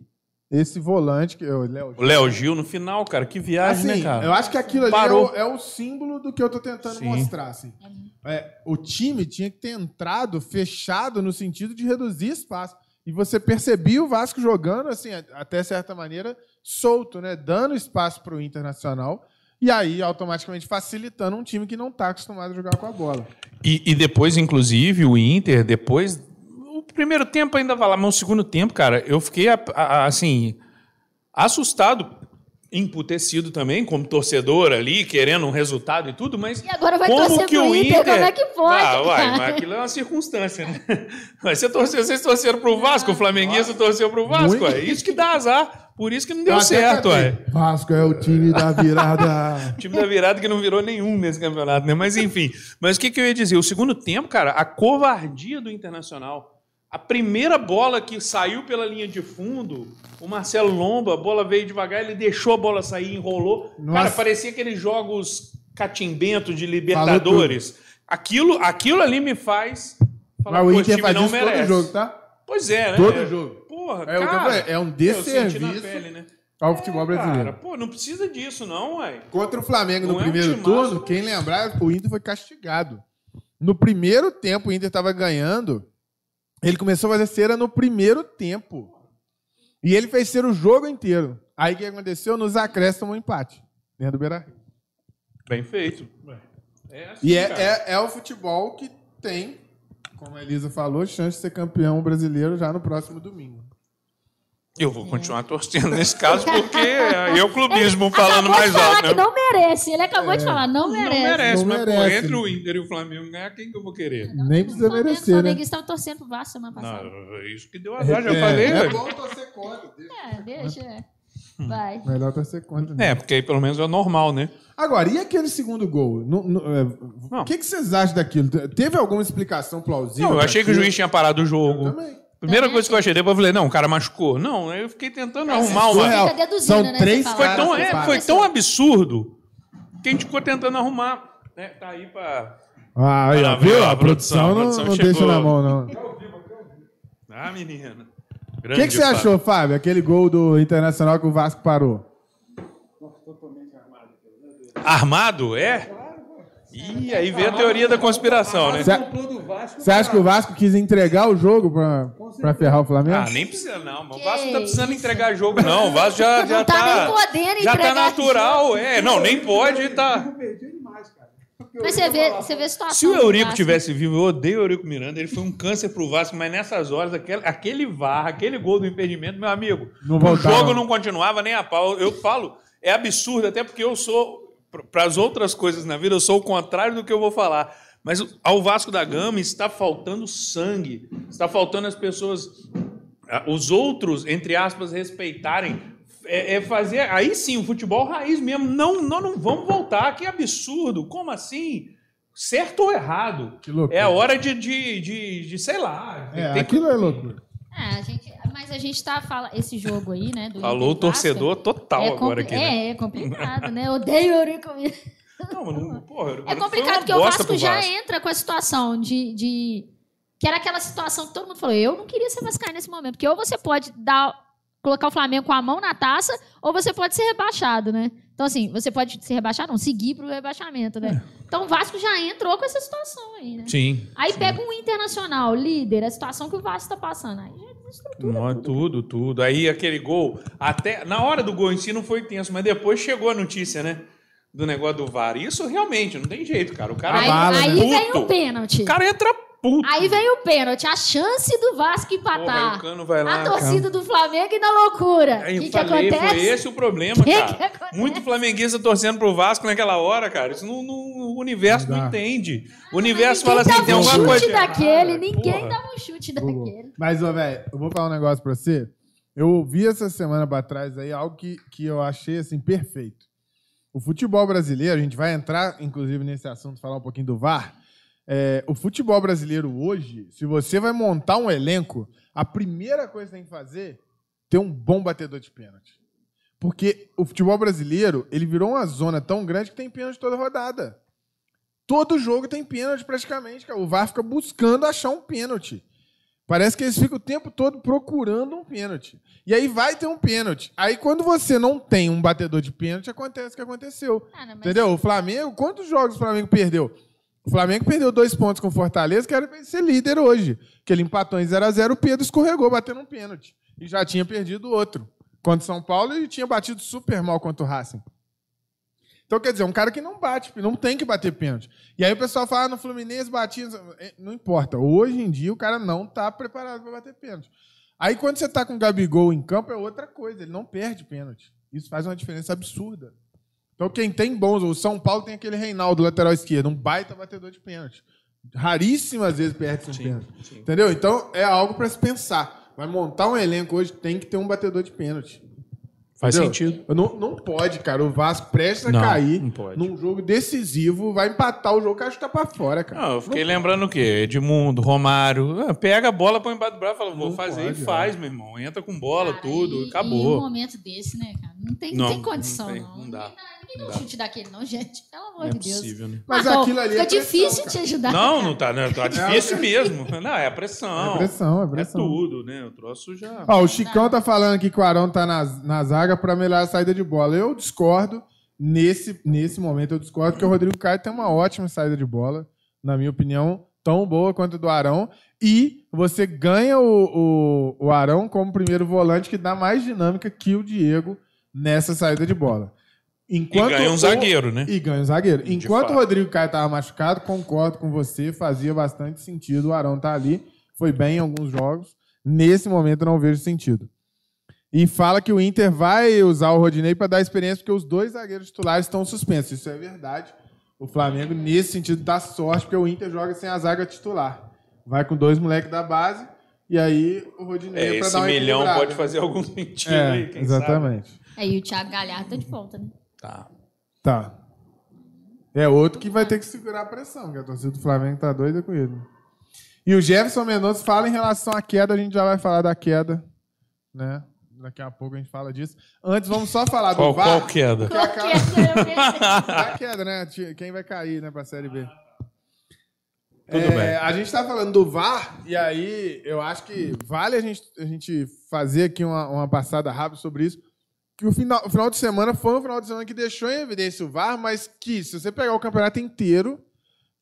esse volante, que, o Léo O Léo Gil no final, cara, que viagem, Assim, né, cara? eu acho que aquilo ali é Parou. o, é o símbolo do que eu tô tentando Sim. mostrar. Assim. É, o time tinha que ter entrado fechado no sentido de reduzir espaço. E você percebia o Vasco jogando, assim, até certa maneira, solto, né? Dando espaço para o Internacional. E aí, automaticamente, facilitando um time que não está acostumado a jogar com a bola. E, e depois, inclusive, o Inter, depois. Primeiro tempo ainda vai lá, mas o segundo tempo, cara, eu fiquei a- a- assim. assustado. emputecido também, como torcedor ali, querendo um resultado e tudo, mas. E agora vai como torcer que pro o Inter, Inter. como é que pode, Ah, uai, mas aquilo é uma circunstância, né? Mas você torceu, vocês torceram pro Vasco, o flamenguista torceu pro Vasco, Muito. é isso que dá azar. Por isso que não deu até certo, ué. Vasco é o time da virada. O time da virada que não virou nenhum nesse campeonato, né? Mas enfim. Mas o que, que eu ia dizer? O segundo tempo, cara, a covardia do Internacional. A primeira bola que saiu pela linha de fundo, o Marcelo Lomba, a bola veio devagar, ele deixou a bola sair, enrolou. Cara, Nossa. parecia aqueles jogos catimbentos de Libertadores. Aquilo, aquilo ali me faz falar, Mas o "Pô, Inter faz não isso todo merece. jogo, tá? Pois é, né? Todo jogo. Porra, É cara, é um desserviço pele, né? ao futebol brasileiro. Cara, pô, não precisa disso não, ué. Contra o Flamengo no Não é um primeiro timaço, turno, não. quem lembrar, o Inter foi castigado. No primeiro tempo, o Inter estava ganhando. Ele começou a fazer cera no primeiro tempo. E ele fez cera o jogo inteiro. Aí o que aconteceu? Nos acréscimos, um empate. Dentro do Beira Rio. Bem feito. É assim, E é, cara. é, é o futebol que tem, como a Elisa falou, chance de ser campeão brasileiro já no próximo domingo. Eu vou continuar torcendo nesse caso, porque aí é o clubismo falando acabou mais de falar alto. que Né? não merece. Ele acabou de falar, não Não merece. merece, Não mas pô, merece. entre o Inter e o Flamengo ganhar, quem que eu vou querer? Nem precisa O Flamengo- merecer, O né? Flamengo estava torcendo pro Vasco semana passada. Não, é isso que deu azar, já é, falei, é velho. bom torcer contra. É, deixa. é. Vai. Melhor torcer contra. né? É, porque aí pelo menos é normal, né? Agora, e aquele segundo gol? É, Não. O que, que vocês acham daquilo? Teve alguma explicação plausível? Não, eu achei que o juiz tinha parado o jogo. Também. Primeira Também coisa que eu achei, depois eu falei, não, o cara machucou. Não, aí eu fiquei tentando arrumar uma. surreal. Fica deduzindo, São né, você três fala. Foi caras tão, que é, foi tão absurdo que a gente ficou tentando arrumar. Né? Tá aí pra. Ah, aí, ó, viu? A produção, não, produção não deixa na mão, não. Ah, menina. O que, que você Fábio. achou, Fábio? Aquele gol do Internacional que o Vasco parou? Armado? É? Ih, aí vem a teoria da conspiração, né? Você Comprou do Vasco. você acha que o Vasco quis entregar o jogo pra, pra ferrar o Flamengo? Ah, nem precisa não. O Vasco não tá precisando entregar jogo, não. O Vasco já, já Não tá tá. nem podendo já tá entregar natural, é. Não, nem pode, tá. Perdi demais, cara. Porque Mas você vê, você vê a situação. Se o Eurico tivesse vivo, eu odeio o Eurico Miranda. Ele foi um câncer pro Vasco, mas nessas horas, aquele, aquele VAR, aquele gol do impedimento, meu amigo, Não o jogo não continuava nem a pau. Eu falo, é absurdo, até porque eu sou, para as outras coisas na vida, eu sou o contrário do que eu vou falar. Mas ao Vasco da Gama está faltando sangue, está faltando as pessoas, os outros, entre aspas, respeitarem. É, é fazer. Aí sim, o futebol raiz mesmo. Não, não, não vamos voltar. Que absurdo. Como assim? Certo ou errado? É a hora de, de, de, de, sei lá. É, tem que- aquilo é loucura. É, a gente, mas a gente tá falando. Esse jogo aí, né? Falou o torcedor total é agora aqui. Né? É, é complicado, né? Odeio o Eurico Miranda. Não, porra, É complicado porque o Vasco já Vasco. entra com a situação de, de. Que era aquela situação que todo mundo falou: eu não queria ser Vascaíno nesse momento. Porque ou você pode dar, colocar o Flamengo com a mão na taça, ou você pode ser rebaixado, né? Então, assim, você pode ser rebaixado, não, seguir pro rebaixamento, né? Então o Vasco já entrou com essa situação aí, né? Sim. Aí pega um internacional, líder, a situação que o Vasco tá passando. Aí já Não, é tudo. tudo, tudo. Aí aquele gol, até na hora do gol em si não foi tenso, mas depois chegou a notícia, né? Do negócio do VAR. Isso realmente não tem jeito, cara. O cara Aí, bala, aí né? vem o pênalti. O cara entra puto. Aí vem o pênalti, a chance do Vasco empatar. o Cano vai lá. a torcida do Flamengo e na loucura. O que, que acontece? foi esse o problema, Que cara. que? Muito flamenguista torcendo pro Vasco naquela hora, cara. Isso não, não- o universo Não não, dá. entende. O universo Ninguém fala assim, tem um alguma chute coisa. daquele, errado, ninguém porra. dava um chute daquele. Mas, ô, velho, eu vou falar um negócio pra você. Eu ouvi essa semana pra trás aí algo que, que eu achei, assim, perfeito. O futebol brasileiro, a gente vai entrar, inclusive, nesse assunto, falar um pouquinho do VAR. É, o futebol brasileiro hoje, se você vai montar um elenco, a primeira coisa que tem que fazer é ter um bom batedor de pênalti. Porque o futebol brasileiro, ele virou uma zona tão grande que tem pênalti toda rodada. Todo jogo tem pênalti praticamente, cara. O VAR fica buscando achar um pênalti. Parece que eles ficam o tempo todo procurando um pênalti. E aí vai ter um pênalti. Aí quando você não tem um batedor de pênalti, acontece o que aconteceu. Cara, mas- Entendeu? O Flamengo, quantos jogos o Flamengo perdeu? O Flamengo perdeu dois pontos com o Fortaleza, que era ser líder hoje. Que ele empatou em 0x0, o Pedro escorregou, batendo um pênalti. E já tinha perdido outro. Contra São Paulo, ele tinha batido super mal contra o Racing. Então, quer dizer, um cara que não bate, não tem que bater pênalti. E aí o pessoal fala, ah, no Fluminense batia. Não importa. Hoje em dia o cara não está preparado para bater pênalti. Aí quando você tá com o Gabigol em campo é outra coisa, ele não perde pênalti. Isso faz uma diferença absurda. Então, quem tem bons, o São Paulo tem aquele Reinaldo, lateral esquerdo, um baita batedor de pênalti. Raríssimas vezes perde um pênalti. sim. Entendeu? Então, é algo para se pensar. Vai montar um elenco hoje, tem que ter um batedor de pênalti. Faz Entendeu? sentido. Não, não pode, cara. O Vasco prestes a Não, cair não pode. num jogo decisivo, vai empatar o jogo, que acho que tá pra fora, cara. Não, eu fiquei lembrando o quê? Edmundo, Romário. Ah, Pega a bola, põe embaixo do braço e fala, vou Não fazer pode, e faz, meu irmão. Entra com bola, Cara, tudo, e- E um acabou. momento desse, né, cara? Não tem, Não, não tem condição, não tem, não. não dá. Ninguém, dá Não um chute daquele, não, gente. Pelo amor Não é de Deus. possível, né? Mas Marcão, aquilo ali é Fica pressão, difícil te ajudar. Não, não tá, né? Tá difícil mesmo. Não, é a pressão. É pressão, é É pressão. tudo, né? O troço já. Ó, o Chicão tá falando aqui que o Arão tá na, na zaga pra melhorar a saída de bola. Eu discordo. Nesse, nesse momento, eu discordo que o Rodrigo Caio tem uma ótima saída de bola. Na minha opinião, tão boa quanto a do Arão. E você ganha o, o, o Arão como primeiro volante, que dá mais dinâmica que o Diego nessa saída de bola. E Enquanto ganha um o- zagueiro, né? E ganha um zagueiro. De Enquanto o fato. Rodrigo Caio estava machucado, concordo com você, fazia bastante sentido o Arão estar ali. Foi bem em alguns jogos. Nesse momento, não vejo sentido. E fala que o Inter vai usar o Rodinei para dar experiência, porque os dois zagueiros titulares estão suspensos. Isso é verdade. O Flamengo, nesse sentido, dá sorte, porque o Inter joga sem a zaga titular. Vai com dois moleques da base, e aí o Rodinei É, para esse dar uma milhão equilibrada. pode fazer algum sentido É, aí, quem exatamente. Aí o Thiago Galhardo tá de volta, né? Tá. Tá. É outro que vai ter que segurar a pressão, que a torcida do Flamengo tá doida com ele. E o Jefferson Mendonça fala em relação à queda, a gente já vai falar da queda, né? Daqui a pouco a gente fala disso. Antes, vamos só falar do Qual, VAR. qual queda? Que a Qual cara- que é? Eu pensei. da queda, né? Quem vai cair, né, pra Série B. Tudo É, bem. A gente tá falando do VAR, e aí eu acho que vale a gente, a gente fazer aqui uma, uma passada rápida sobre isso. Que o final, o final de semana foi um final de semana que deixou em evidência o VAR, mas que, se você pegar o campeonato inteiro,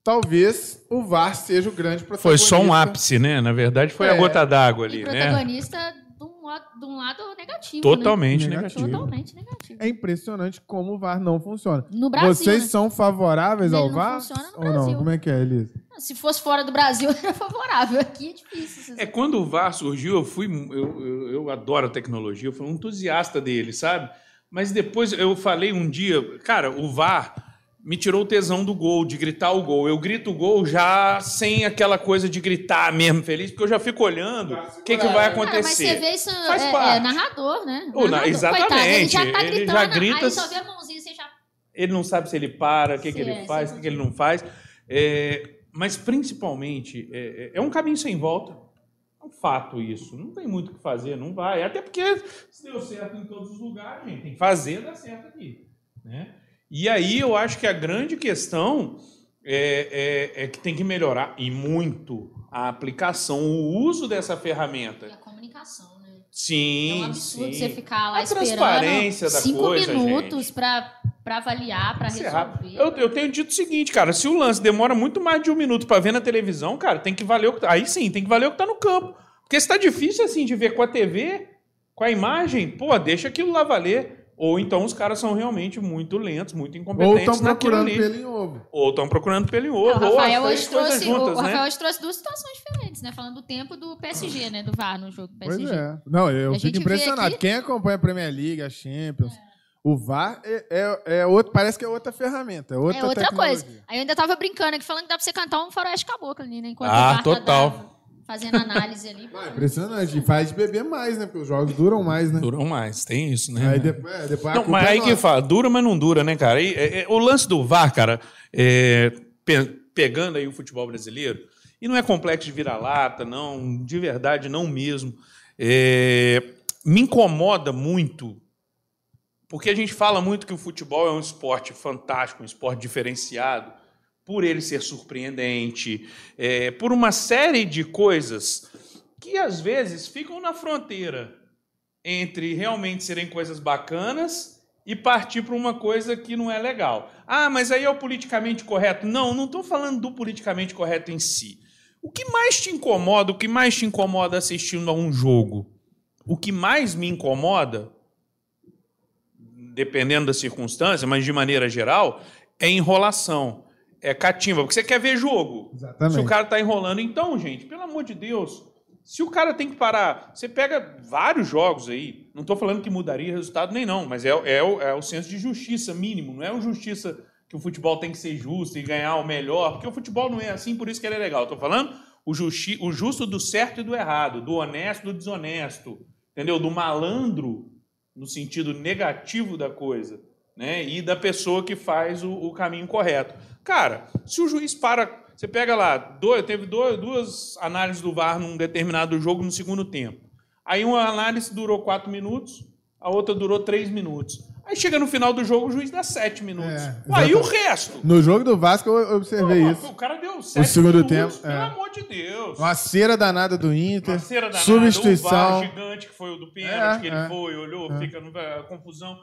talvez o VAR seja o grande Foi protagonista. só um ápice, né? Na verdade, foi a É. gota d'água E ali, né? protagonista um, lado- de um lado negativo. Totalmente Negativo. Né? negativo. Totalmente negativo. É impressionante como o VAR não funciona. No Brasil. Vocês né? são favoráveis Ele ao não VAR? funciona no ou não? Brasil. Como é que é, Elisa? Se fosse fora do Brasil, era favorável. Aqui é difícil. É, quando o VAR surgiu, eu fui. Eu, eu, eu adoro a tecnologia, eu fui um entusiasta dele, sabe? Mas depois eu falei um dia, cara, o VAR me tirou o tesão do gol, de gritar o gol. Eu grito o gol já sem aquela coisa de gritar mesmo feliz, porque eu já fico olhando o que, que vai Ah, mas você acontecer. vê isso Faz é, parte. é narrador, né? Ô, na- Narrador. exatamente. Coitado, ele já tá Ele já gritando, grita- aí só vê a mãozinha, você já... Ele não sabe se ele para, o que, que ele é, faz, o que, que ele não faz. É, mas, principalmente, é, é um caminho sem volta. É um fato isso. Não tem muito o que fazer, não vai. Até porque se deu certo em todos os lugares, gente, tem que fazer dar certo aqui. Né? E aí eu acho que a grande questão é, é- é que tem que melhorar, e muito, a aplicação, o uso dessa ferramenta. E a comunicação, né? Sim, é um absurdo sim. você ficar lá A esperando transparência da cinco coisa, minutos pra, pra avaliar, Isso é resolver. Eu, eu tenho dito o seguinte, cara, se o lance demora muito mais de um minuto pra ver na televisão, cara, tem que valer o que tá, aí sim, tem que valer o que tá no campo. Porque se tá difícil assim de ver com a TV, com a imagem, pô, deixa aquilo lá valer. Ou então os caras são realmente muito lentos, muito Ou incompetentes estão naquilo procurando ali. pelo em ovo. Ou estão procurando pelo em É, ovo. o ou as Rafael hoje trouxe, juntas, o, o né? Rafael hoje trouxe duas situações diferentes, né? Falando do tempo do PSG, né? Do VAR no jogo do Pois PSG. é. Não, eu A fico impressionado. aqui- Quem acompanha a Premier League, a Champions, o VAR é, é, é outro, parece que é outra ferramenta, é outra, É outra tecnologia. coisa. Aí eu ainda tava brincando aqui, falando que dá pra você cantar um faroeste caboclo ali, né? Enquanto Ah, o VAR tá total. dando- fazendo análise ali. Ah, impressionante. E faz beber mais, né? Porque os jogos duram mais, né? Duram mais, tem isso, né? Aí depois, é, depois Não, mas é aí que nossa. fala, dura, mas não dura, né, cara? E, é, é, o lance do VAR, cara, é, pe- pegando aí o futebol brasileiro, e não é complexo de vira-lata, não, de verdade, não mesmo. É, me incomoda muito, porque a gente fala muito que o futebol é um esporte fantástico, um esporte diferenciado, por ele ser surpreendente, é, por uma série de coisas que às vezes ficam na fronteira entre realmente serem coisas bacanas e partir para uma coisa que não é legal. Ah, mas aí é o politicamente correto. Não, não estou falando do politicamente correto em si. O que mais te incomoda, o que mais te incomoda assistindo a um jogo? O que mais me incomoda, dependendo da circunstância, mas de maneira geral, é enrolação. É catimba, porque você quer ver jogo. Exatamente. Se o cara tá enrolando, então, gente, pelo amor de Deus, Se o cara tem que parar, você pega vários jogos aí, não estou falando que mudaria resultado nem não, mas é, é, o, é o senso de justiça mínimo, não é uma justiça que o futebol tem que ser justo e ganhar o melhor, porque o futebol não é assim, por isso que ele é legal. Estou falando o, justi o justo do certo e do errado, do honesto do desonesto, entendeu? Do malandro no sentido negativo da coisa, né? E da pessoa que faz o, o caminho correto. Cara, se o juiz para você pega lá, dois, teve dois, duas análises do VAR num determinado jogo no segundo tempo. Aí uma análise durou quatro minutos, a outra durou três minutos. Aí chega no final do jogo, o juiz dá sete minutos. É, Aí o resto? No jogo do Vasco eu observei isso. O cara deu sete o segundo minutos, tempo, pelo é. amor de Deus. Uma cera danada do Inter. Uma cera danada, substituição. O VAR gigante que foi o do pênalti, é, que ele é. foi, olhou, é. fica a confusão.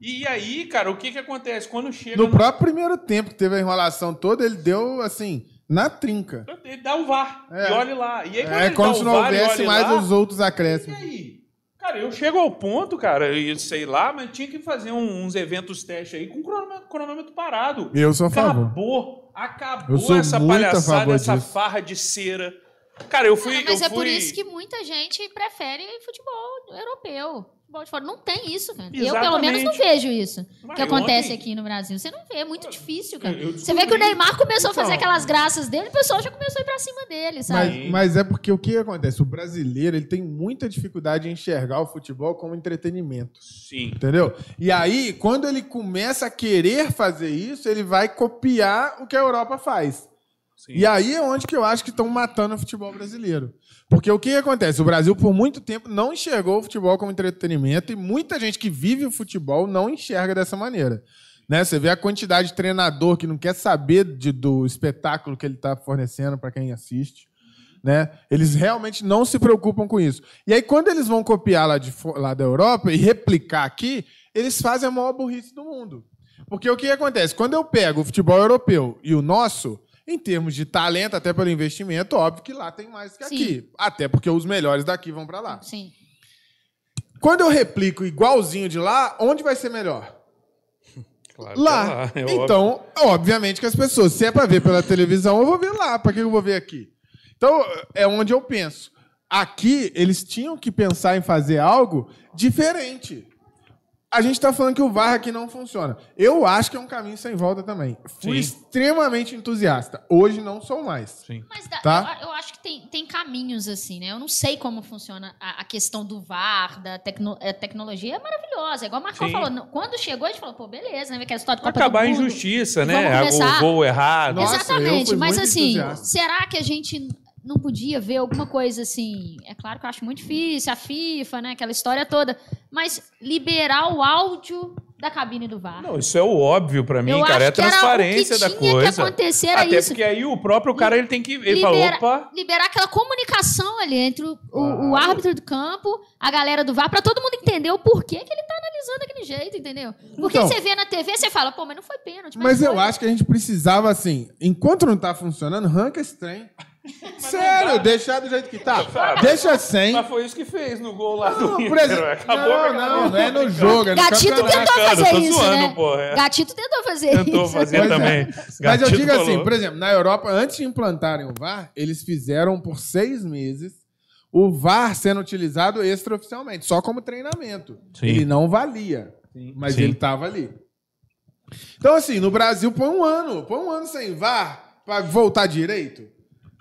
E aí, cara, o que que acontece? Quando chega... No, no... próprio primeiro tempo, que teve a enrolação toda, ele deu, assim na trinca. Ele dá o VAR. É. E olhe lá. E aí, quando é como se não houvesse mais lá, os outros acréscimos. E aí? Cara, eu chego ao ponto, cara, e sei lá, mas tinha que fazer uns eventos teste aí com cronômetro, cronômetro parado. Eu sou a favor. Acabou. Acabou essa palhaçada, essa disso. farra de cera. Cara, eu fui. mas eu é fui... por isso que muita gente prefere futebol europeu futebol de fora. Não tem isso, cara. Exatamente. Eu, pelo menos, não vejo isso Mas que acontece ontem... aqui no Brasil. Você não vê, é muito difícil, cara. Você vê que o Neymar começou então... a fazer então. aquelas graças dele, o pessoal já começou a ir pra cima dele, sabe? Mas, mas é porque o que acontece? O brasileiro ele tem muita dificuldade em enxergar o futebol como entretenimento. Sim. Entendeu? E aí, quando ele começa a querer fazer isso, ele vai copiar o que a Europa faz. Sim. E aí é onde que eu acho que estão matando o futebol brasileiro. Porque o que acontece? O Brasil, por muito tempo, não enxergou o futebol como entretenimento e muita gente que vive o futebol não enxerga dessa maneira. Né? Você vê a quantidade de treinador que não quer saber de, do espetáculo que ele está fornecendo para quem assiste. Né? Eles realmente não se preocupam com isso. E aí, quando eles vão copiar lá, de, lá da Europa e replicar aqui, eles fazem a maior burrice do mundo. Porque o que acontece? Quando eu pego o futebol europeu e o nosso, em termos de talento, até pelo investimento, óbvio que lá tem mais que Sim. aqui. Até porque os melhores daqui vão para lá. Sim. Quando eu replico igualzinho de lá, onde vai ser melhor? Claro lá. É lá. É então, óbvio. obviamente que as pessoas, se é para ver pela televisão, eu vou ver lá. Para que eu vou ver aqui? Então, é onde eu penso. Aqui, eles tinham que pensar em fazer algo diferente. A gente está falando que o VAR aqui não funciona. Eu acho que é um caminho sem volta também. Fui Sim. extremamente entusiasta. Hoje não sou mais. Sim. Mas tá? eu, eu, acho que tem, tem caminhos assim, né? Eu não sei como funciona a, a questão do VAR, da tecno, a tecnologia. É maravilhosa. É igual o Marcão Sim. falou. Quando chegou, a gente falou, pô, beleza, né? Aquela história do Copa Acabar a injustiça, né? O gol errado. Nossa, Exatamente. Mas assim, entusiasta. será que a gente não podia ver alguma coisa assim. É claro que eu acho muito difícil, a FIFA, né? Aquela história toda. Mas liberar o áudio da cabine do VAR. Não, isso é o óbvio para mim, eu cara. É a transparência da coisa. Que acontecer era Até isso. porque aí o próprio cara ele tem que. Ele Libera, fala, opa. Liberar aquela comunicação ali entre o, claro. o, árbitro do campo, a galera do VAR, para todo mundo entender o porquê que ele tá analisando daquele jeito, entendeu? Porque então, você vê na TV, você fala, pô, mas não foi pênalti. Mas, mas eu acho que a gente precisava, assim, enquanto não tá funcionando, arranca esse trem. Sério, deixar do jeito que tá. Deixa sem. Mas foi isso que fez no gol lá não, do Inter. Exemplo, acabou não, não, não é no jogo. É no Gatito tentou fazer isso, zoando, né? Porra. Gatito tentou fazer tentou isso. fazer também. É. Mas eu digo assim, por exemplo, na Europa, antes de implantarem o VAR, eles fizeram por seis meses o VAR sendo utilizado extraoficialmente, só como treinamento. Sim. Ele não valia, Sim. mas Sim. ele estava ali. Então, assim, no Brasil, põe um ano. Põe um ano sem VAR para voltar direito.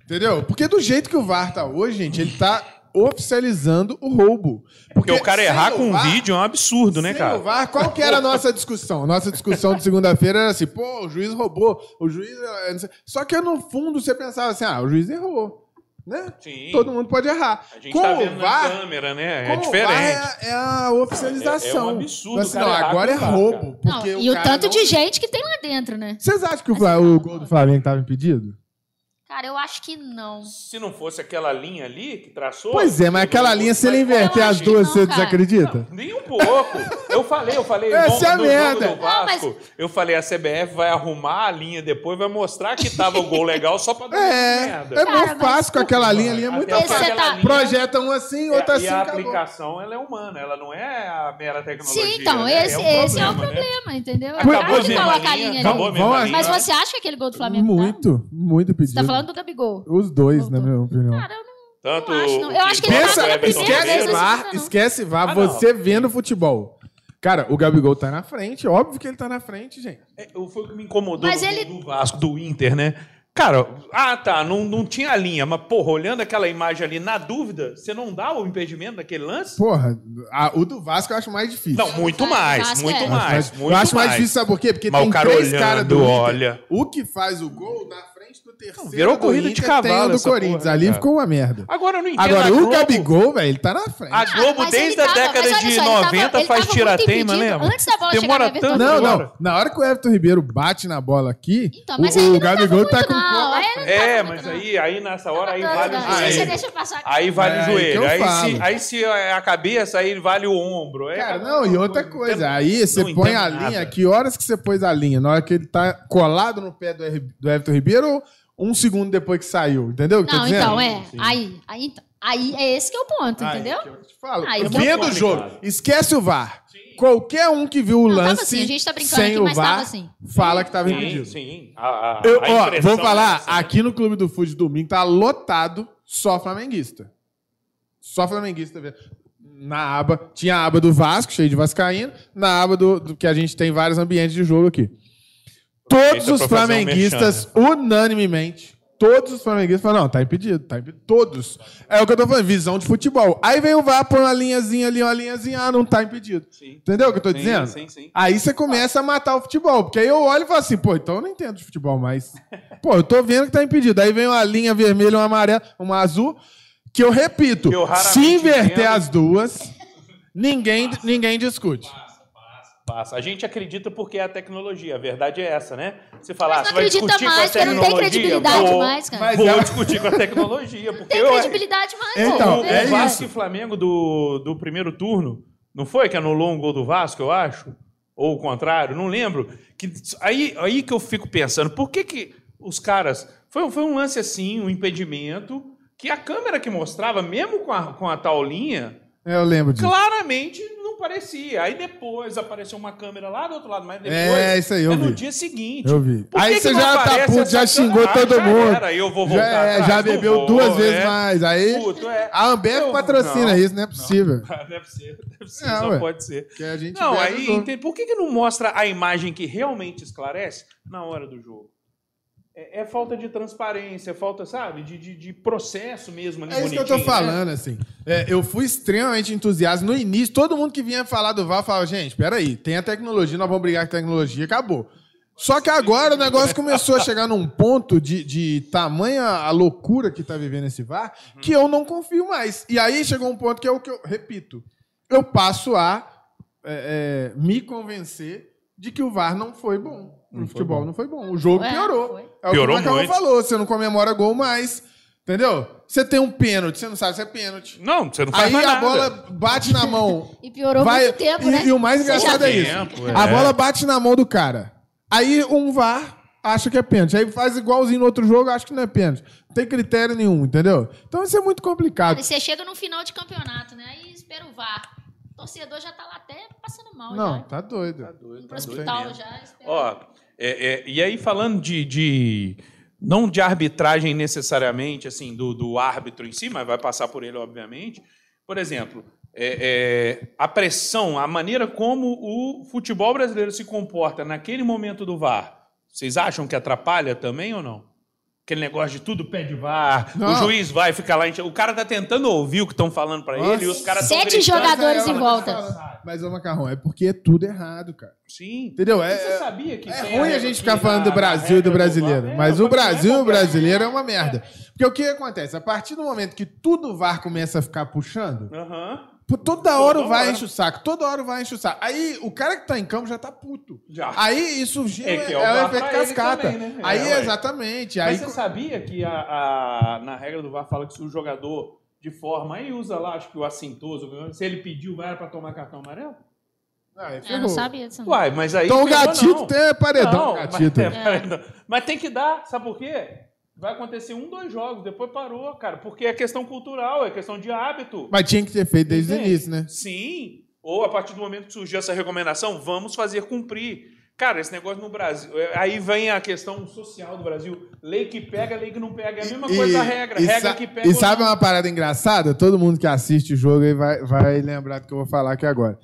Entendeu? Porque do jeito que o VAR tá hoje, gente, ele tá oficializando o roubo. Porque, Porque o cara errar com um vídeo é um absurdo, né, cara? O VAR, qual que era a nossa discussão? Nossa discussão de segunda-feira era assim, pô, o juiz roubou, o juiz... Eh, Só que no fundo você pensava assim, ah, o juiz errou. Né? Sim. Todo mundo pode errar. A gente com tá vendo VAR, na câmera, né? É diferente. É, é, a oficialização. É, é um absurdo. Assim, não, agora é roubo. Não, e o, tanto não... de gente que tem lá dentro, né? Vocês acham que o, o gol do Flamengo estava impedido? Cara, eu acho que não. Se não fosse aquela linha ali que traçou. Pois é, mas aquela linha, se ele inverter as duas, não, você cara. desacredita? Não, nem um pouco. Eu falei, eu falei. Essa é a merda. Do Vasco, não, mas... Eu falei, a CBF vai arrumar a linha depois, vai mostrar que tava o gol legal só pra dar é, merda. É muito fácil com aquela linha ali, é muito fácil. Tá... Projeta um assim, outro é, assim. E a aplicação, ela é humana, ela não é a mera tecnologia. Sim, então, né? esse, é, um esse problema, é o problema, né? entendeu? Acabou de colocar a linha, ali. Mas você acha que aquele gol do Flamengo Muito, muito pedido. Você tá falando do Gabigol? Os dois, Voltou. na minha opinião. Cara, eu não, Tanto Não acho, não. o Eu acho que ele Pensa- na primeira esquece não VAR, precisa, não. esquece VAR, Ah, não. você vendo futebol. Cara, o Gabigol tá na frente, óbvio que ele tá na frente, gente. É, Foi o que me incomodou Mas do, ele- do Vasco, do Inter, né? Cara, ah tá, não, não tinha linha, mas porra, olhando aquela imagem ali, na dúvida, você não dá o impedimento daquele lance? Porra, a- o do Vasco eu acho mais difícil. Não, muito Vasco mais, é. muito acho mais. muito eu acho mais difícil, sabe por quê? Porque Mas tem o cara três olhando, caras do Inter. olha. O que faz o gol na terceiro virou do corrida de Inter, cavalo tem o do Corinthians. porra, Ali cara. ficou uma merda. Agora eu não entendo. Agora, o Gabigol, velho, ele tá na frente. A Globo, ele desde a tava- década de só, ele tava- 90, ele faz tava tirateima, muito lembra? Antes da bola chegar Demora Everton tanto. Não, não. Na hora que o Everton Ribeiro bate na bola aqui, Então, mas o, aí o não Gabigol tá com não. não. É, mas aí, aí nessa hora aí não. vale o Não, joelho. Aí vale É o joelho. Aí se, é a cabeça, aí vale o ombro. É Cara, não, e outra coisa, aí você Não põe a linha, que horas que você pôs a linha? Na hora que ele tá colado no pé do, Everton Ribeiro ou um segundo depois que saiu? Entendeu o que eu tô Não, dizendo? então, é. Aí, aí, então, aí é esse que é o ponto, Aí entendeu? que eu te falo. Aí Vendo é o jogo, complicado. esquece o VAR. Qualquer um que viu o Não, tava lance assim, a gente tá brincando sem aqui, o VAR assim. fala que tava Sim, impedido. sim. A, a- Eu, a ó, vou falar, é essa, né? aqui no Clube do Fute domingo tá lotado só flamenguista. Só flamenguista. vendo. Na aba, tinha a aba do Vasco, cheio de vascaíno, na aba do, do que a gente tem vários ambientes de jogo aqui. Todos os fazer um flamenguistas, unanimemente, todos os flamenguistas falam, não, tá impedido, tá impedido. Todos. É o que eu tô falando, visão de futebol. Aí vem o VAR, põe uma linhazinha ali, uma linhazinha, ah, não tá impedido. Sim. Entendeu o que eu tô Sim, dizendo? sim, sim. Aí você começa a matar o futebol. Porque aí eu olho e falo assim, pô, então eu não entendo de futebol mais. Pô, eu tô vendo que tá impedido. Aí vem uma linha vermelha, uma amarela, uma azul, que eu repito, Que eu se inverter entendo. as duas, ninguém, ninguém discute. Passa. A gente acredita porque é a tecnologia. A verdade é essa, né? Você falar, Mas você não vai acredita discutir mais, com a porque não tem tecnologia. credibilidade vou, mais, cara. Mas vou ela- discutir com a tecnologia. Porque Tem eu, credibilidade mais, Então, pô. é o Vasco e Flamengo do, do primeiro turno, não foi que anulou um gol do Vasco, eu acho? Ou o contrário, não lembro. Que, aí, aí que eu fico pensando, por que, que os caras. Foi, foi um lance assim, um impedimento, que a câmera que mostrava, mesmo com a, com a tal linha, É, Eu lembro disso. claramente não parecia. Aí depois apareceu uma câmera lá do outro lado, mas depois. É, isso aí, eu é no vi. dia seguinte. Eu vi. Por Aí que você que não já tá puto, já xingou Ah, todo já mundo. era, eu vou voltar já, é, atrás, já não bebeu vou, duas vezes é. mais. Aí Puto, é. a Ambev Eu- patrocina não, isso, não é possível. Deve ser, deve ser, É, só ué. pode ser. Que a gente Não, aí, entende- por que, que não mostra a imagem que realmente esclarece na hora do jogo? É, é falta de transparência, é falta, sabe, de, de, de processo mesmo É isso que eu tô bonitinho, né? falando, assim. É, eu fui extremamente entusiasta. No início, todo mundo que vinha falar do VAR falava, gente, peraí, tem a tecnologia, nós vamos brigar com a tecnologia, acabou. Só que agora o negócio começou a chegar num ponto de, de tamanha a loucura que tá vivendo esse VAR, que eu não confio mais. E aí chegou um ponto que é o que eu repito. Eu passo a é, é, me convencer de que o VAR não foi bom. O futebol não foi bom. O jogo É, piorou. foi. É o Piorou que o Macau muito. falou. Você não comemora gol mais. Entendeu? Você tem um pênalti, você não sabe se é pênalti. Não, você não faz Aí mais a nada. bola bate na mão. E piorou vai, muito tempo, e, né? e o mais engraçado é isso. Tempo, é. A bola bate na mão do cara. Aí um VAR acha que é pênalti. Aí faz igualzinho no outro jogo, acha que não é pênalti. Não tem critério nenhum, entendeu? Então isso é muito complicado. Você chega no final de campeonato, né? Aí espera o VAR. O torcedor já tá lá até passando mal Não, já. tá doido. Tá doido, tá pro doido hospital mesmo. já. Ó, é, é, e aí falando de, de- não de arbitragem necessariamente, assim, do, do árbitro em si, mas vai passar por ele, obviamente. Por exemplo, é, é, a pressão, a maneira como o futebol brasileiro se comporta naquele momento do VAR, vocês acham que atrapalha também ou não? Aquele negócio de tudo pede VAR, Não. o juiz vai ficar lá, o cara tá tentando ouvir o que estão falando pra ele e os caras Sete jogadores Mas, em é, volta. Mas, ô Macarrão, é porque é tudo errado, cara. Sim. Entendeu? É, Você é- sabia que É ruim a gente ficar falando do Brasil e do brasileiro. Mas É, o Brasil e é o brasileiro é uma merda. Porque o que acontece? A partir do momento que tudo o VAR começa a ficar puxando, Aham. Toda hora o Toda VAR hora. enche o saco. Toda hora o VAR enche o saco. Aí o cara que tá em campo já tá puto. Já. Aí isso gera, É é, que é o o VAR efeito cascata. também, né? Aí, É, exatamente. Aí, Mas você sabia que a, a- na regra do VAR fala que se o jogador de forma aí usa lá, acho que o assintoso, se ele pediu VAR para tomar cartão amarelo? Ah, aí Eu não sabia disso. não. Uai, mas aí. Então o gatito não. tem paredão, Não, gatito. Mas, é, mas tem que dar, sabe por quê? Vai acontecer um, dois jogos, depois parou, cara. Porque é questão cultural, é questão de hábito. Mas tinha que ter feito desde o Entende? início, né? Sim. Ou a partir do momento que surgiu essa recomendação, vamos fazer cumprir. Cara, esse negócio no Brasil. é, Aí vem a questão social do Brasil. Lei que pega, lei que não pega. É a mesma coisa a regra. e regra que pega. E sabe uma parada engraçada? Todo mundo que assiste o jogo aí vai, vai lembrar do que eu vou falar aqui agora.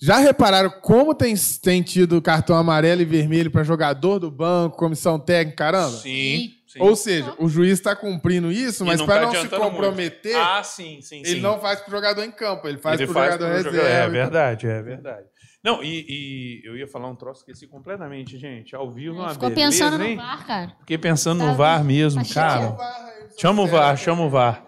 Já repararam como tem, tem tido cartão amarelo e vermelho para jogador do banco, comissão técnica, caramba? Sim. Sim. Ou seja, o juiz está cumprindo isso, mas não para tá não se comprometer, Ah, sim, sim, ele sim. não faz pro jogador em campo, ele faz pro faz jogador reserva. jogador- É e tal. verdade, é verdade. Não, e, e eu ia falar um troço, esqueci completamente, gente. Ao vivo é uma Ficou beleza, pensando no hein? VAR, cara. Fiquei pensando Tá- no VAR mesmo, cara. Chama o VAR, chama o VAR.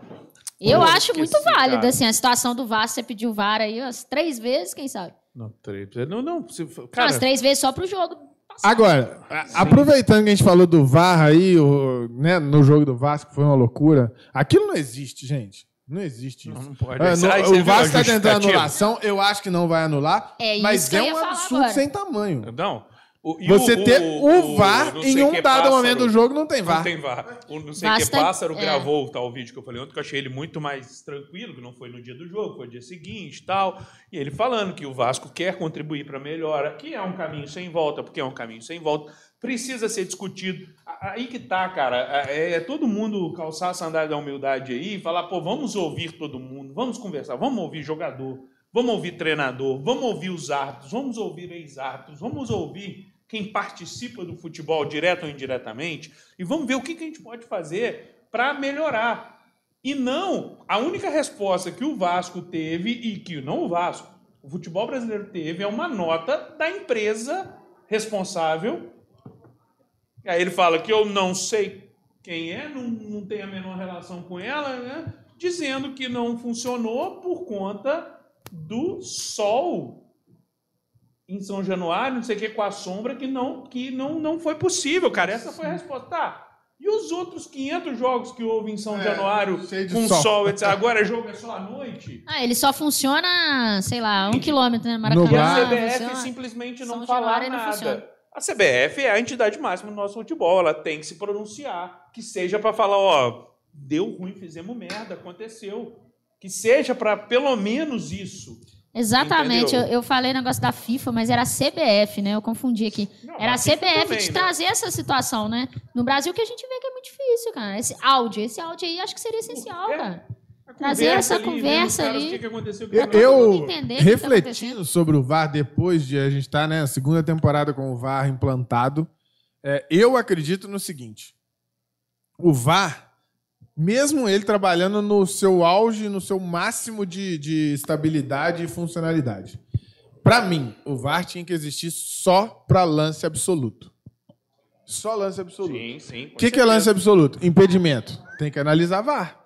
Eu Pô, acho muito esqueci, válido, cara. assim, a situação do VAR, você pediu VAR aí umas três vezes, quem sabe? Não, três. Não, não. se- Não, Cara, umas três vezes só pro jogo. Agora, a- aproveitando que a gente falou do VAR aí, o- né, no jogo do Vasco, foi uma loucura. Aquilo não existe, gente. Não existe isso. Não, não pode. É, no- o Vasco está tentando anulação, eu acho que não vai anular, É isso mas que é um absurdo agora. sem tamanho. Não. O- e Você o- ter o- o, VAR não em um que dado pássaro- momento do jogo não tem Não VAR. tem VAR. O não sei Basta- que pássaro é. gravou tal vídeo que eu falei ontem, que eu achei ele muito mais tranquilo, que não foi no dia do jogo, foi no dia seguinte e tal. E ele falando que o Vasco quer contribuir para a melhora, que é um caminho sem volta, porque é um caminho sem volta, precisa ser discutido. Aí que tá, cara. É, é todo mundo calçar a sandália da humildade aí e falar, pô, vamos ouvir todo mundo, vamos conversar, vamos ouvir jogador, vamos ouvir treinador, vamos ouvir os árbitros, vamos ouvir ex-árbitros, vamos ouvir quem participa do futebol, direto ou indiretamente, e vamos ver o que, a gente pode fazer para melhorar. E não, a única resposta que o Vasco teve, e que não o Vasco, o futebol brasileiro teve, é uma nota da empresa responsável. Aí ele fala que eu não sei quem é, não, não tenho a menor relação com ela, né? dizendo que não funcionou por conta do sol em São Januário, não sei o que, com a sombra, que não, que não, não foi possível, cara. Essa foi a resposta. Tá. E os outros 500 jogos que houve em São É, Januário com sol. sol, etc. Agora o jogo é só à noite? Ah, ele só funciona, sei lá, um quilômetro, né? E Maracanã. a Bar- CBF simplesmente São não falar Januário não funciona. nada. A CBF é a entidade máxima do nosso futebol. Ela tem que se pronunciar. Que seja para falar, ó, deu ruim, fizemos merda, aconteceu. Que seja para pelo menos isso. Exatamente, eu, eu falei negócio da FIFA, mas era a CBF, né? Eu confundi aqui. Não, Era a CBF também, de né? trazer essa situação, né? No Brasil que a gente vê que é muito difícil, cara. Esse áudio, esse áudio aí acho que seria essencial, É. cara. Trazer essa ali, os conversa ali. O que, que Eu, eu, tá refletindo acontecendo. sobre o VAR depois de a gente estar né, segunda temporada com o VAR implantado, é, eu acredito no seguinte: o VAR, mesmo ele trabalhando no seu auge, no seu máximo de, de estabilidade e funcionalidade, para mim, o VAR tinha que existir só para lance absoluto. Só lance absoluto. Sim, sim. O que, que é lance absoluto? Impedimento. Tem que analisar VAR.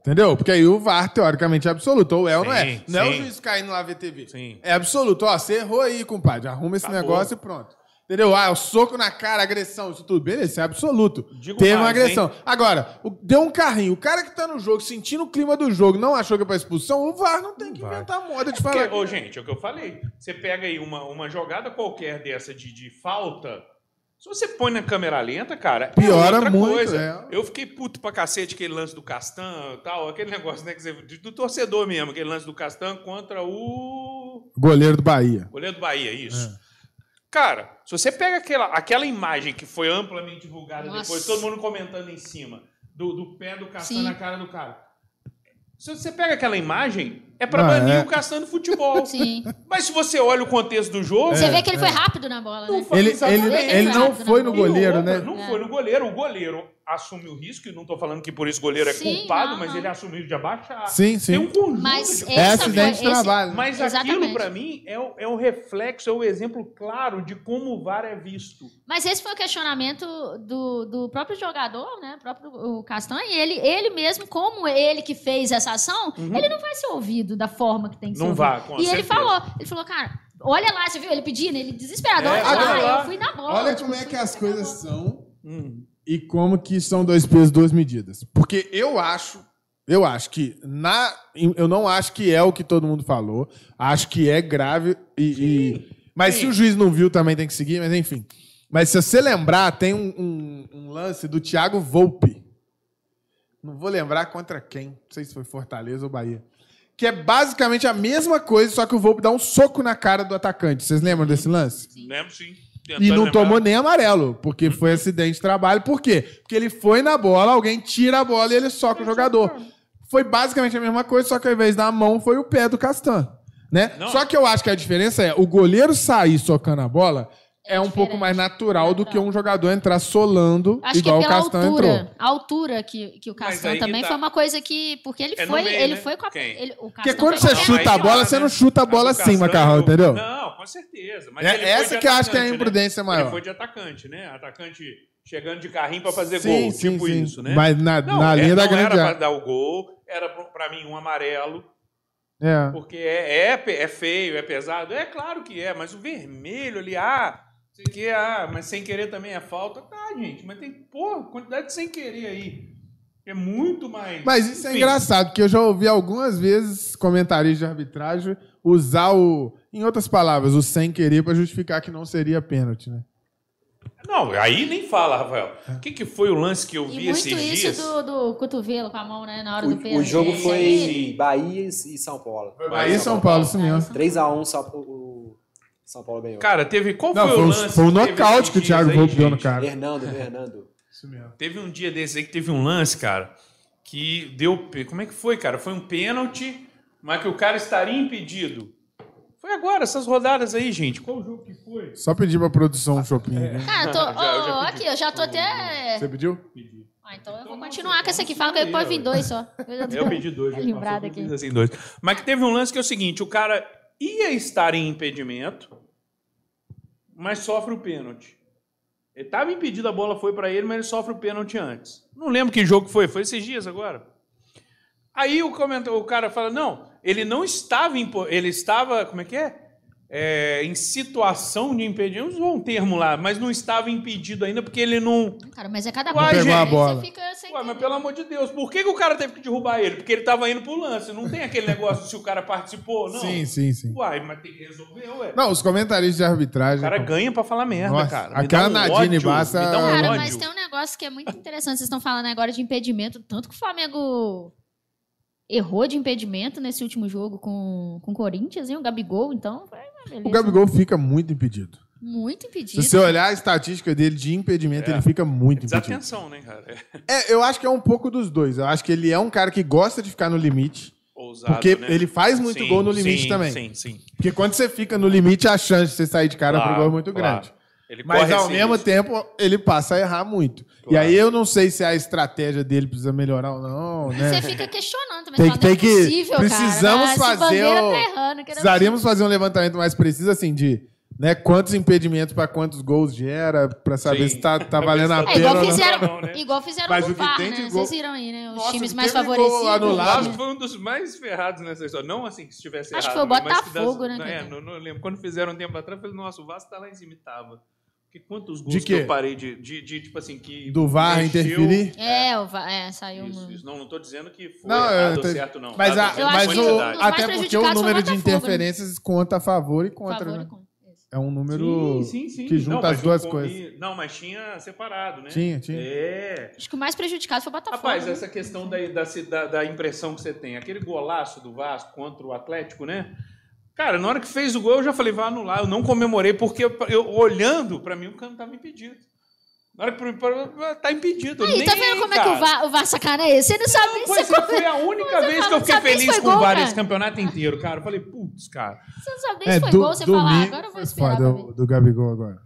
Entendeu? Porque aí o VAR, teoricamente, é absoluto. Ou é ou não é. Sim, Não é o sim. juiz caindo lá VTV. Sim. É absoluto. Ó, você errou aí, compadre. Arruma esse Acabou. negócio e pronto. Entendeu? Ah, o soco na cara, agressão, isso tudo. Beleza, isso é absoluto. Digo Teve uma mais, agressão. Agora, o- deu um carrinho. O cara que tá no jogo, sentindo o clima do jogo, não achou que é pra expulsão, o VAR não tem que Vai. inventar moda de Porque, falar. ô, gente, é o que eu falei. Você pega aí uma, uma jogada qualquer dessa de, de falta. Se você põe na câmera lenta, cara, Piora é muito, coisa. é. Eu fiquei puto pra cacete aquele lance do Castan tal, aquele negócio, né, que você, do torcedor mesmo, aquele lance do Castan contra o Goleiro do Bahia. goleiro do Bahia, isso. É. Cara, se você pega aquela, aquela imagem que foi amplamente divulgada Nossa. depois, todo mundo comentando em cima, do, do pé do Sim. na cara do cara. Se você pega aquela imagem, é pra Ah, banir é. o do futebol. Sim. Mas se você olha o contexto do jogo, Você vê que ele foi rápido na bola, né? Ele, exatamente. ele, ele não foi no goleiro, outra, né? Não É. foi no goleiro. O goleiro assume o risco, e não tô falando que por isso o goleiro é Sim, culpado, não, mas não. ele assumiu de abaixar. Sim, sim. Tem um conjunto Mas de esse É Essa acidente de esse- trabalho. né? Mas aquilo, Exatamente. pra mim, é o, é o reflexo, é o exemplo claro de como o VAR é visto. Mas esse foi o questionamento do, do próprio jogador, né? O próprio o Castanho. E ele, ele mesmo, como ele que fez essa ação, ele não vai ser ouvido da forma que tem que ser. Não vai, com E ele certeza. falou, ele falou, cara, olha lá, você viu ele pedindo, ele desesperado, É, olha lá, lá. eu fui na bola. Olha tipo, como é que as coisas são Hum. e como que são dois pesos, duas medidas. Porque eu acho, eu acho que na, eu não acho que é o que todo mundo falou. Acho que é grave e, e- mas sim. se o juiz não viu também tem que seguir. Mas enfim. Mas se você lembrar, tem um, um- um lance do Thiago Volpe. Não vou lembrar contra quem. Não sei se foi Fortaleza ou Bahia. Que é basicamente a mesma coisa, só que o Volpe dá um soco na cara do atacante. Vocês lembram desse lance? Lembro sim. E não lembrar. tomou nem amarelo, porque foi acidente de trabalho. Por quê? Porque ele foi na bola, alguém tira a bola e ele soca o jogador. Foi basicamente a mesma coisa, só que ao invés da mão foi o pé do Castan. Né? Só que eu acho que a diferença é o goleiro sair socando a bola é, É um pouco mais natural do que Natural. um jogador entrar solando Acho igual que é o pela Castan altura. entrou. A altura que, que o Castan também tá. foi uma coisa que. Porque ele É foi. meio, ele né? foi com a. Ele, o Porque quando você chuta a bola, você né? não chuta a bola o assim, Macarrão, entendeu? Não, com certeza. Mas É- essa que eu acho que é a né? imprudência maior. Ele foi de atacante, né? Atacante chegando de carrinho pra fazer Sim, gol, sim, tipo sim. isso, né? Mas na, Não, na é- linha da não grande era pra área. dar o gol, era pra pra mim um amarelo, É. porque é, é, é feio, é pesado. É claro que é, mas o vermelho ali, ah, sei que, ah, mas sem querer também é falta. Tá, gente, mas tem, pô, quantidade de sem querer aí. É muito mais. Mas isso é engraçado, porque eu já ouvi algumas vezes comentaristas de arbitragem usar o, em outras palavras, o sem querer pra justificar que não seria pênalti, né? Não, aí nem fala, Rafael. O que, que foi o lance que eu E vi muito esses isso dias? do, do cotovelo com a mão, né? Na hora do O, pênalti. o jogo foi Bahia e São Paulo. Aí São Paulo, isso mesmo. 3x1 São, o São Paulo ganhou. Cara, teve. Qual Não, foi, foi, o lance? foi um teve nocaute que o Thiago Volpe deu no cara. Fernando, Fernando. Isso mesmo. Teve um dia desse aí que teve um lance, cara, que deu. Como é que foi, cara? Foi um pênalti, mas que o cara estaria impedido. Foi agora, essas rodadas aí, gente. Qual jogo que foi? Só pedir pra produção um shopping. né? Cara, tô, Já- eu já ó, pedi. aqui, eu já tô até. Você pediu? Ah, então eu vou Então, continuar com essa aqui. vamos Fala que vim ué. dois só. Eu já tô- Eu pedi dois. Tá já lembrado aqui. assim, dois. Mas que teve um lance que é o seguinte: o cara ia estar em impedimento, mas sofre o pênalti. Ele estava impedido, a bola foi para ele, mas ele sofre o pênalti antes. Não lembro que jogo foi, foi esses dias agora. Aí o, comenta- o cara fala: não, ele não estava Ele estava. Como é que é? É, em situação de impedimento, usou um termo lá, mas não estava impedido ainda porque ele não. Cara, mas é cada Uai, coisa. gente. aí a bola. Você fica sem Ué, mas pelo amor de Deus, por que, que o cara teve que derrubar ele? Porque ele tava indo pro lance. Não tem aquele negócio se o cara participou, não. Sim, sim, sim. Uai, mas tem que resolver, ué. Não, os comentaristas de arbitragem. O cara ganha pra falar merda, Nossa, cara. Me aquela um Nadine ódio, Bassa- Me dá um Cara, ódio. mas tem um negócio que é muito interessante. Vocês estão falando agora de impedimento. Tanto que o Flamengo errou de impedimento nesse último jogo com, com o Corinthians, hein? O Gabigol, então. Foi beleza. O Gabigol fica muito impedido. Muito Se impedido. você olhar a estatística dele de impedimento, É. ele fica muito impedido. Desatenção, né, cara? É É, eu acho que é um pouco dos dois. Eu acho que ele é um cara que gosta de ficar no limite. ousado, Porque né? ele faz muito Sim, gol no limite sim, também. Sim, sim. Porque quando você fica no limite, a chance de você sair de cara pro Claro, gol é muito claro. grande. Ele Mas corre ao mesmo risco. tempo, ele passa a errar muito. E Claro. aí eu não sei se a estratégia dele precisa melhorar ou não, né? Você fica questionando também. Tem que- tem não é que- possível, precisamos cara. Essa fazer bandeira o- tá errando, que é Precisaríamos fazer um levantamento mais preciso, assim, de né, quantos impedimentos para quantos gols gera, para saber Sim. se tá, tá valendo a tá É pena. igual fizeram, Não, né? igual fizeram Mas no o que VAR, né? gol- Vocês viram aí, né? Os Nossa, times que mais favorecidos. O anulado. Vasco foi um dos mais ferrados nessa história. Não assim que estivesse Acho que errado. foi o que Botafogo, né, É, não, não lembro. Quando fizeram um tempo atrás, eu falei, nossa, o Vasco tá lá em cima e tava. Porque quantos gols De que eu parei de, de, de, tipo assim, que... Do VAR mexeu- interferir? É, o VAR, é, saiu Isso, um... isso. Não, não tô dizendo que foi Não, errado tô- certo, não. Mas, a- mas o, um até porque o número de né? interferências conta a favor e contra, favor né? e contra. É um número Sim, sim, sim. que junta Não, as duas coisas. Não, mas tinha separado, né? Tinha, tinha. É. Acho que o mais prejudicado foi o Botafogo. Rapaz, né? essa questão da, da, da, da impressão que você tem, aquele golaço do Vasco contra o Atlético, né? Cara, na hora que fez o gol, eu já falei, vai anular. Eu não comemorei, porque eu, eu- olhando, pra mim, o cara não tava impedido. Na hora que pra- pra- tá impedido. Aí, Nem, tá vendo como é que o cara. VAR, o VAR sacaneia? Você não sabe nem Pois se é, foi a única Você vez fala, que eu não fiquei feliz com o VAR cara. esse campeonato inteiro, cara. Eu falei, putz, cara. Você não sabe nem É, se foi do, gol, você fala, ah, domingo agora eu vou esperar foda, pra ver. o do Gabigol agora.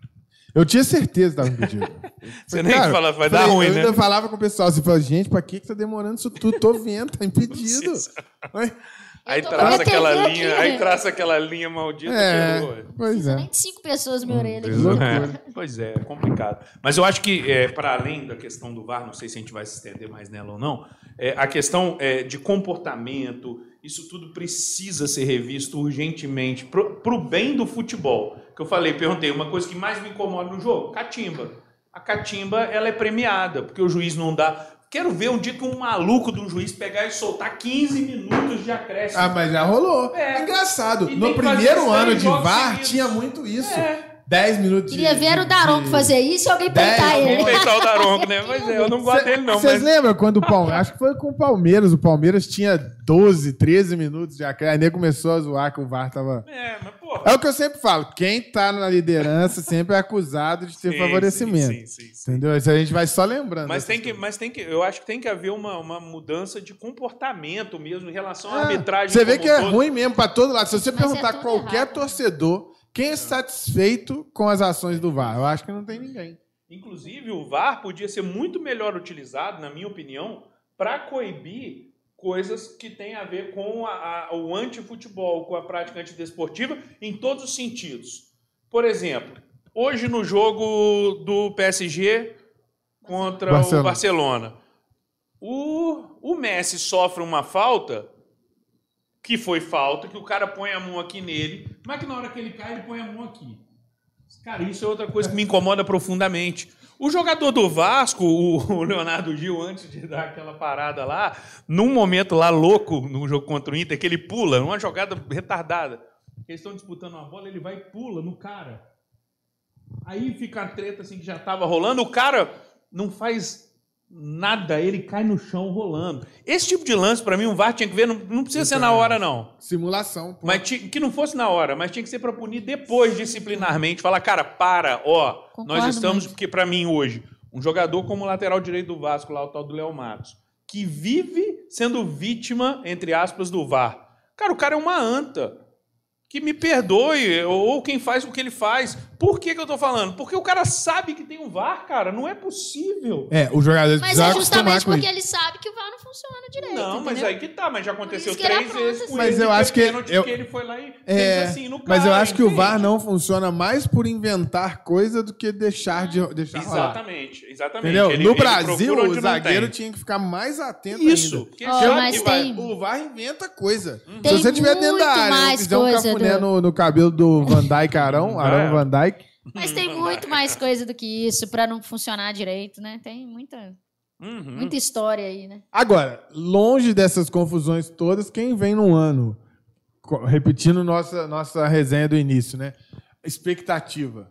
Eu tinha certeza que tava impedido. Você nem cara, fala, vai dar falei, ruim, eu né? ainda falava com o pessoal, assim, falava, gente, pra que que tá demorando isso tudo? Tô vendo, tá impedido. Aí a traça minha aquela linha, aqui, aí né? traça aquela linha maldita. É, pois é. Nem de cinco pessoas na minha orelha. aqui. É, pois é, é complicado. Mas eu acho que, é, para além da questão do VAR, não sei se a gente vai se estender mais nela ou não, é, a questão é, de comportamento, isso tudo precisa ser revisto urgentemente para o bem do futebol. Que eu falei, perguntei, uma coisa que mais me incomoda no jogo, catimba. A catimba ela é premiada, porque o juiz não dá. Quero ver um dia que um maluco de um juiz pegar e soltar 15 minutos de acréscimo. Ah, mas já rolou. É. Engraçado. E No primeiro ano de VAR seguidos. tinha muito isso. É. 10 minutos Queria de- ver o Daronco de- fazer isso e alguém peitar ele. Vou peitar o Daronco, né? Mas é, eu não gosto dele, não. Vocês Mas... lembram quando o Palmeiras. Acho que foi com o Palmeiras. O Palmeiras tinha 12, 13 minutos de acréscimo. Aí nem começou a zoar que o VAR tava. É, mas porra. É o que eu sempre falo. Quem tá na liderança sempre é acusado de ter Sim, favorecimento. sim, sim, sim. Entendeu? Isso a gente vai só lembrando. Mas tem que, coisas. mas tem que, eu acho que tem que haver uma, uma mudança de comportamento mesmo em relação à Ah, arbitragem. Você vê que é um todo. ruim mesmo pra todo lado. Se você Mas é perguntar tudo qualquer errado, né? torcedor, quem é satisfeito com as ações do VAR? Eu acho que não tem ninguém. Inclusive, o VAR podia ser muito melhor utilizado, na minha opinião, para coibir coisas que têm a ver com a- a- o antifutebol, com a prática antidesportiva, em todos os sentidos. Por exemplo, hoje no jogo do PSG contra Barcelona. o Barcelona, o, o Messi sofre uma falta que foi falta, que o cara põe a mão aqui nele, mas que na hora que ele cai, ele põe a mão aqui. Cara, isso é outra coisa que me incomoda profundamente. O jogador do Vasco, o Leonardo Gil, antes de dar aquela parada lá, num momento lá louco no jogo contra o Inter, que ele pula, numa jogada retardada. Eles estão disputando uma bola, ele vai e pula no cara. Aí fica a treta assim que já estava rolando, o cara não faz nada, ele cai no chão rolando. Esse tipo de lance, para mim, um VAR tinha que ver, não, não precisa ser na hora, não. Simulação. pô. Mas ti- que não fosse na hora, mas tinha que ser para punir depois, disciplinarmente. Falar, cara, para, ó, Concordo nós estamos, muito. porque para mim hoje, um jogador como o lateral direito do Vasco, lá o tal do Léo Matos, que vive sendo vítima, entre aspas, do VAR. Cara, o cara é uma anta. Que me perdoe, ou quem faz o que ele faz. Por que, que eu tô falando? Porque o cara sabe que tem um VAR, cara. Não é possível. É, os jogadores Mas é justamente porque isso. ele sabe que o VAR não funciona direito. Não, mas entendeu? aí que tá, mas já aconteceu isso três vezes com assim. Mas ele eu acho que- eu- que ele foi lá e É, fez assim no cara. mas eu acho que o entende? VAR não funciona mais por inventar coisa do que deixar de deixar rolar. Exatamente, exatamente. Entendeu? Ele- no ele Brasil, o zagueiro tem. tinha que ficar mais atento Isso. ainda. Ó, sabe mas tem- O VAR inventa coisa. Tem Se você estiver dentro muito da área, mais fizer um coisa no, no cabelo do Van Dyke Arão, Arão É. Van Dyke, Mas tem muito mais coisa do que isso pra não funcionar direito, né? Tem muita, Uhum. muita história aí, né? Agora, longe dessas confusões todas, quem vem num ano, repetindo nossa, nossa resenha do início, né? Expectativa.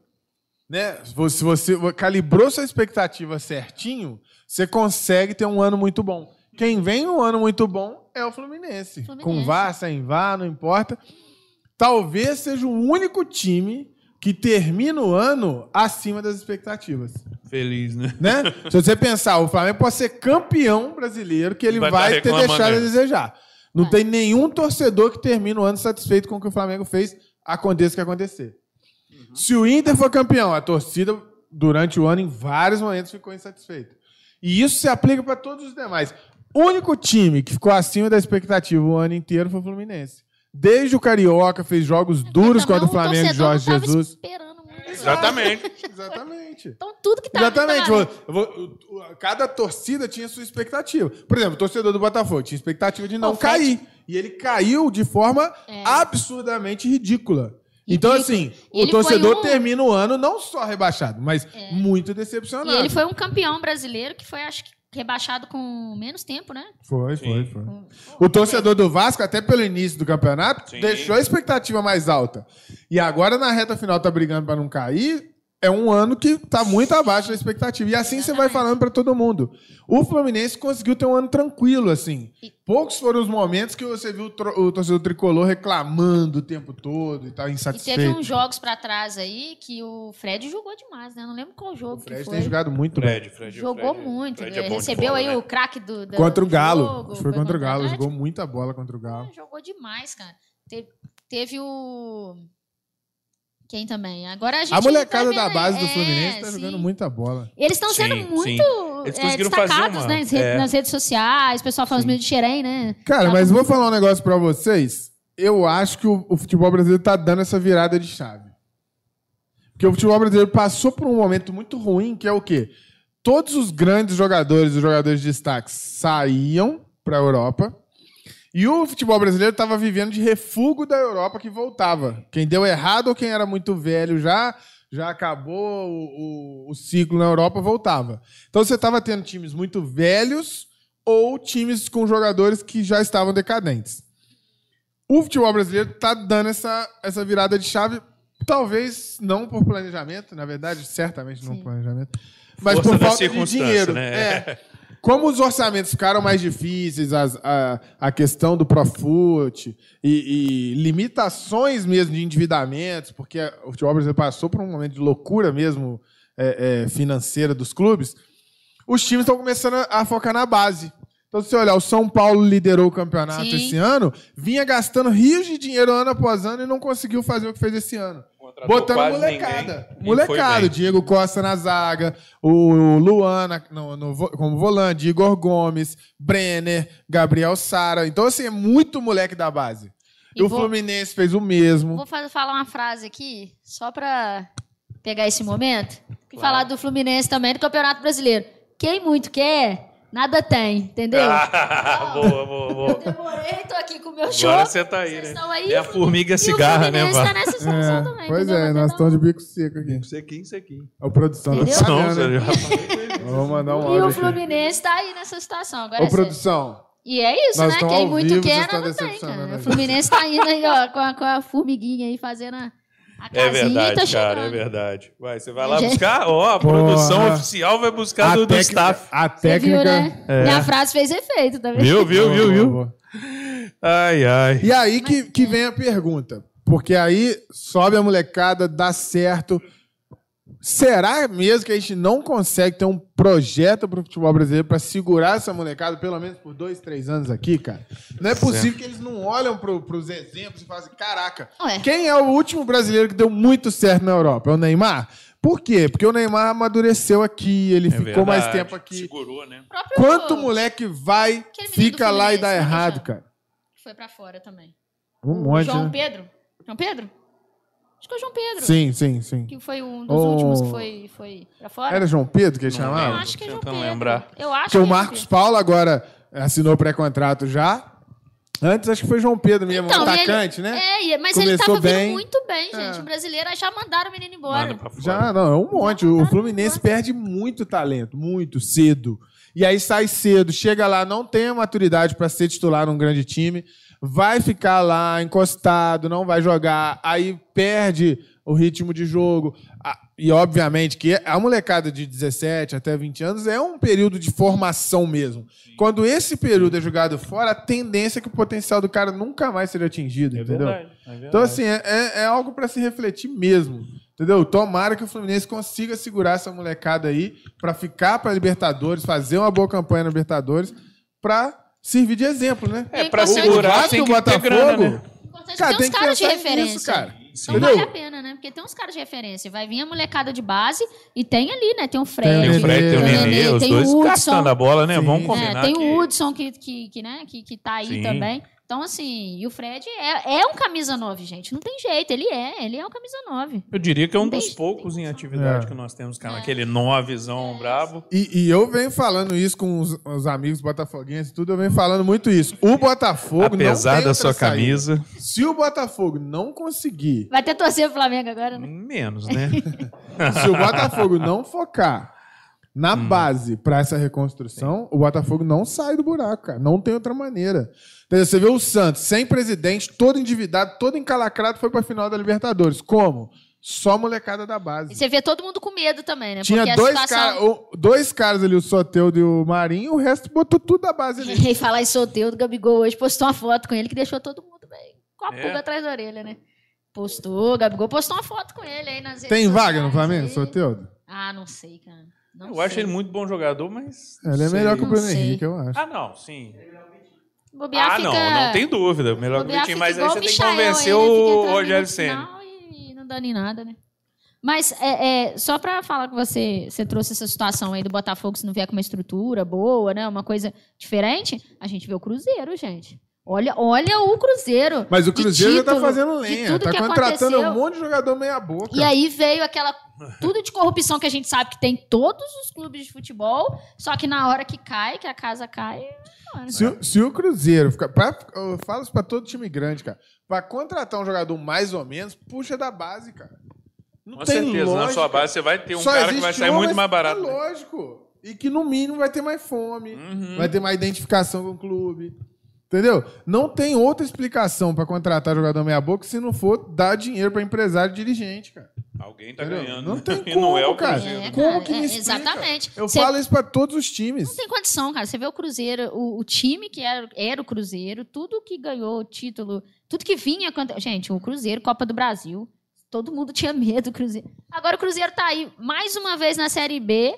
Né? Se você- calibrou sua expectativa certinho, você consegue ter um ano muito bom. Quem vem num ano muito bom é o Fluminense. Fluminense. Com VAR, sem VAR, não importa. Talvez seja o único time que termina o ano acima das expectativas Feliz, né? né? Se você pensar, o Flamengo pode ser campeão brasileiro, que ele Vai vai, ter deixado a né? desejar. Não Vai. tem nenhum torcedor que termine o ano satisfeito com o que o Flamengo fez, aconteça o que acontecer. Uhum. Se o Inter for campeão, a torcida, durante o ano, em vários momentos, ficou insatisfeita. E isso se aplica para todos os demais. O único time que ficou acima da expectativa o ano inteiro foi o Fluminense. Desde o Carioca, fez jogos duros contra o Flamengo Jorge Jesus. esperando muito. Exatamente. Exatamente. Então tudo que tava Exatamente. vou- vou- cada torcida tinha sua expectativa. Por exemplo, o torcedor do Botafogo tinha expectativa de não Fred- cair. E ele caiu de forma É. absurdamente ridícula. Então, assim, o torcedor um- termina o ano não só rebaixado, mas muito E decepcionado. ele foi um campeão brasileiro que foi, acho que, rebaixado com menos tempo, né? Foi, foi, foi. O torcedor do Vasco, até pelo início do campeonato, Sim. deixou a expectativa mais alta. E agora, na reta final, tá brigando para não cair. É um ano que tá muito abaixo da expectativa. E assim você vai falando para todo mundo. O Fluminense conseguiu ter um ano tranquilo, assim. E- Poucos foram os momentos que você viu o, tro- o torcedor tricolor reclamando o tempo todo e tal, E insatisfeito. teve uns jogos pra trás aí que o Fred jogou demais, né? Eu não lembro qual jogo O Fred que foi. tem jogado muito bem. Fred, Fred. Jogou Fred- muito. Fred né? é bom de Recebeu bola, aí né? o craque do, do Contra o Galo. jogo, que foi contra o Galo. Jogou muita bola contra o Galo. Ah, Jogou demais, cara. Te- Teve, o. Quem também? Agora a gente. A molecada da vendo- base do é, Fluminense tá sim. jogando muita bola. Eles estão sendo muito sim. Eles é, destacados uma- né, nas, redes, é. nas redes sociais. O pessoal fala os meus de Xerém, né? Cara, Tá mas vou falar um negócio pra vocês. Eu acho que o, o futebol brasileiro tá dando essa virada de chave. Porque o futebol brasileiro passou por um momento muito ruim, que é o quê? Todos os grandes jogadores, os jogadores de destaque, saíam pra Europa. E o futebol brasileiro estava vivendo de refúgio da Europa que voltava. Quem deu errado ou quem era muito velho já, já acabou o, o- o ciclo na Europa, voltava. Então você estava tendo times muito velhos ou times com jogadores que já estavam decadentes. O futebol brasileiro está dando essa, essa virada de chave Talvez não por planejamento, na verdade, certamente não Sim. por planejamento. Mas Força por falta de dinheiro. né? É. Como os orçamentos ficaram mais difíceis, as- a, a questão do Profut e, e limitações mesmo de endividamentos, porque o futebol brasileiro passou por um momento de loucura mesmo é, é, financeira dos clubes, os times estão começando a, a focar na base. Então, se você olhar, o São Paulo liderou o campeonato Sim. esse ano, vinha gastando rios de dinheiro ano após ano e não conseguiu fazer o que fez esse ano. Contratou Botando quase molecada. ninguém e Molecada. Diego Costa na zaga, o Luan na- no, no como volante, Igor Gomes, Brenner, Gabriel Sara. Então, assim, é muito moleque da base. E, E o vou- Fluminense fez o mesmo. Vou fa- falar uma frase aqui, só pra pegar esse momento. E Claro. falar do Fluminense também, do Campeonato Brasileiro. Quem muito quer, nada tem, entendeu? Ah, boa, boa, Eu boa. demorei, tô aqui com o meu show. Agora você tá aí, né? aí, É a o formiga e o cigarra, né, Vá? tá nessa situação também. pois entendeu? é, nós estamos de bico seco aqui. Sequinho, sequinho. A produção tá Entendeu? Não, hein? você já- Vamos mandar um E o aqui. Fluminense tá aí nessa situação. Agora Ô, é produção. E é isso, Nós né? Quem muito vivo, quer, nada tem, cara. O. Fluminense tá indo aí, ó, com a, com a formiguinha aí, fazendo a, É e verdade, tá cara, é verdade. Vai, você vai lá Gente. buscar? Ó, a Porra. produção oficial vai buscar do, do técnica- staff. a Você técnica. viu, né? É. Minha frase fez efeito, tá vendo? Viu, viu, viu, viu? Ai, ai. E aí que, que vem a pergunta. Porque aí sobe a molecada, dá certo. Será mesmo que a gente não consegue ter um projeto para o futebol brasileiro para segurar essa molecada pelo menos por dois, três anos aqui, cara? Não é possível que eles não olham para os exemplos e falam assim: caraca, Ué. quem é o último brasileiro que deu muito certo na Europa? É o Neymar? Por quê? Porque o Neymar amadureceu aqui, ele É ficou mais verdade. tempo aqui. Segurou, né? Quanto moleque vai, fica lá e dá é que errado, cara? Foi pra fora também. Um monte, João né? Pedro? João Pedro? Acho que é o João Pedro. Sim, sim, sim. Que foi um dos Oh. últimos que foi, foi pra fora. Era João Pedro que ele Eu chamava? lembro. acho que é João Pedro. lembrar. Eu acho Porque que o é João Marcos Pedro. Paulo agora assinou pré-contrato já. Antes acho que foi João Pedro mesmo, Então, e ele- atacante, né? É, mas ele Começou tava bem. vindo muito bem, gente. É. O brasileiro aí já mandaram o menino embora. Já, não, é um monte. O Fluminense perde muito talento, muito, cedo. E aí sai cedo, chega lá, não tem a maturidade para ser titular num grande time, vai ficar lá encostado, não vai jogar, aí perde o ritmo de jogo. Ah, E obviamente que a molecada de 17 até 20 anos é um período de formação mesmo. Quando esse período é jogado fora, a tendência é que o potencial do cara nunca mais seja atingido, É entendeu? verdade, é verdade. Então, assim, é, é- é algo para se refletir mesmo. Entendeu? Tomara que o Fluminense consiga segurar essa molecada aí para ficar para Libertadores, fazer uma boa campanha na Libertadores, para servir de exemplo, né? É, pra O segurar Vasco tem o que ter Botafogo, grana, né? O importante Cara, é ter tem uns caras de referência. nisso, cara. Então Entendeu? vale a pena, né? Porque tem uns caras de referência. Vai vir a molecada de base e tem ali, né? Tem o Fred. Tem Tem o Fred, tem o Nenê, Nenê, os tem dois o Hudson. gastando a bola, né? Sim. Vamos É, combinar É, tem que... o Hudson que, que, que, né, que, que tá aí Sim. também. Então, assim, e o Fred é, é um camisa 9, gente. Não tem jeito, ele é. Ele é um camisa 9. Eu diria que é um tem- dos poucos em atividade É. que nós temos, cara. Aquele novezão brabo. E, e eu venho falando isso com os, os amigos botafoguenses e tudo, eu venho falando muito isso. O Botafogo Apesar não tem da sua saída. camisa, Se o Botafogo não conseguir, Vai ter torcer pro Flamengo agora, né? menos, né? se o Botafogo não focar na Hum. base para essa reconstrução, o Botafogo não sai do buraco, cara. Não tem outra maneira. Entendeu? Você vê o Santos sem presidente, todo endividado, todo encalacrado, foi pra final da Libertadores. Como? Só molecada da E base. você vê todo mundo com medo também, né? Tinha Porque a dois, situação... cara- o- dois caras ali, o Soteudo e o Marinho, o resto botou tudo da base ali. E falar em solteiro, o Gabigol hoje postou uma foto com ele que deixou todo mundo bem com a É? pulga atrás da orelha, né? Postou, o Gabigol postou uma foto com ele aí nas redes Tem vaga no Flamengo. Soteudo? Ah, não sei, cara. Não Eu sei. acho ele muito bom jogador, mas. Ele é sei. melhor que o Bruno. Henrique, eu acho. Ah, não, sim. Bobear ah, fica... não, não tem dúvida. Melhor que o Vitinho, mas aí você tem que Michael convencer o Rogério Senna. E não dando em nada, né? Mas é, é, só pra falar que você, você trouxe essa situação aí do Botafogo, se não vier com uma estrutura boa, né? Uma coisa diferente, a gente vê o Cruzeiro, gente. Olha, olha o Cruzeiro. Mas o Cruzeiro já tá título, fazendo lenha. tudo Tá que contratando aconteceu. um monte de jogador meia boca. E aí veio aquela. Tudo de corrupção que a gente sabe que tem em todos os clubes de futebol, só que na hora que cai, que a casa cai. mano. Se, o- se o Cruzeiro ficar. Pra, eu falo isso pra todo time grande, cara. Pra contratar um jogador mais ou menos, puxa da base, cara. Não Com tem certeza, na lógica. sua base você vai ter um Só cara que vai sair um, muito mais barato. É né? lógico. E que no mínimo vai ter mais fome, Uhum. vai ter mais identificação com o clube. Entendeu? Não tem outra explicação pra contratar jogador meia-boca se não for dar dinheiro pra empresário dirigente, cara. Alguém tá Entendeu? ganhando. Não né? tem E como, não é o cara. Cruzeiro. É, Como que me é, explica? exatamente. Eu Você- falo isso pra todos os times. Não tem condição, cara. Você vê o Cruzeiro, o, o time que era, era o Cruzeiro, tudo que ganhou título, tudo que vinha. Gente, o Cruzeiro, Copa do Brasil. Todo mundo tinha medo do Cruzeiro. Agora o Cruzeiro tá aí mais uma vez na Série B.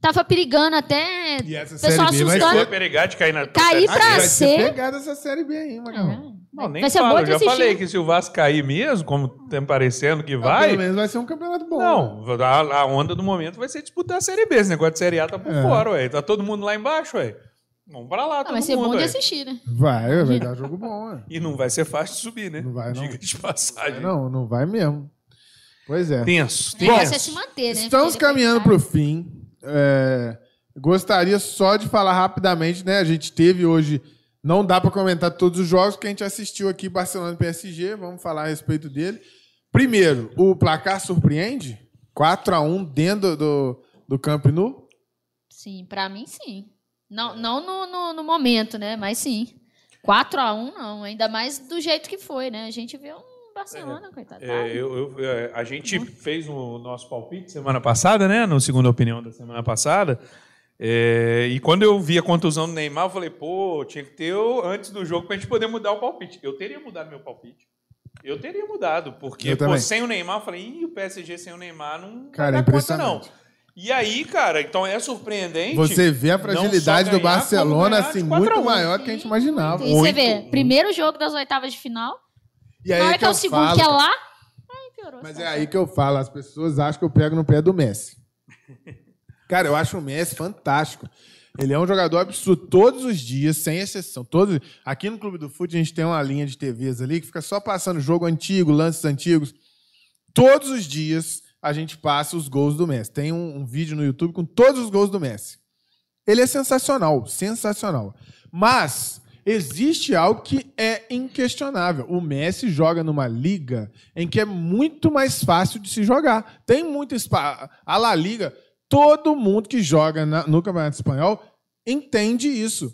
Tava perigando até. E essa pessoal Série B vai assustando. Vai perigar de cair na Cair pra B. vai ser- pegada essa Série B aí, Magalhães. É. Não, nem vai ser falo. bom Eu de já assistir. falei que se o Vasco cair mesmo, como tem parecendo que Vai. Pelo menos vai ser um campeonato bom. Não, a, a onda do momento vai ser disputar a Série B. Esse negócio de Série A tá por É. fora, ué. Tá todo mundo lá embaixo, ué. Vamos pra lá, Ah, todo vai ser mundo, bom de ué. assistir, né? Vai, vai dar jogo bom. ué. E não vai ser fácil de subir, né? Não vai, não. Diga de passagem. Não, não vai mesmo. Pois é. Tenso, tenso. negócio é se manter, né? Estamos caminhando cai. para o fim. É, gostaria só de falar rapidamente, né? A gente teve hoje. Não dá para comentar todos os jogos que a gente assistiu aqui, Barcelona e PSG. Vamos falar a respeito dele. Primeiro, o placar surpreende? 4 a 1 dentro do, do Camp Nou? Sim, pra mim sim. Não, não no, no, no momento, né? Mas sim. 4x1, não. Ainda mais do jeito que foi, né? A gente vê um Barcelona, coitado. É, eu- eu- é, a gente fez o nosso palpite semana passada, né? No segunda opinião da semana passada. É, e quando eu vi a contusão do Neymar, eu falei, pô, tinha que ter o- antes do jogo pra gente poder mudar o palpite. Eu teria mudado meu palpite. Eu teria mudado, porque pô, sem o Neymar, eu falei, ih, o PSG sem o Neymar não Cara, é dar conta, não. impressionante. E aí, cara, então é surpreendente. Você vê a fragilidade só do ganhar, Barcelona ganhar assim de 4 a muito 1. maior do que a gente imaginava. E você muito, vê, primeiro jogo das oitavas de final, E aí na hora que que é o eu segundo, falo, que é lá, aí piorou. Mas é aí que eu falo, as pessoas acham que eu pego no pé do Messi. Cara, eu acho o Messi fantástico. Ele é um jogador absurdo todos os dias, sem exceção. Todos... Aqui no Clube do Fute a gente tem uma linha de TVs ali que fica só passando jogo antigo, lances antigos. Todos os dias a gente passa os gols do Messi. Tem um, um vídeo no YouTube com todos os gols do Messi. Ele é sensacional, sensacional. Mas existe algo que é inquestionável. O Messi joga numa liga em que é muito mais fácil de se jogar. Tem muito espaço. A La Liga, todo mundo que joga na- no Campeonato Espanhol entende isso.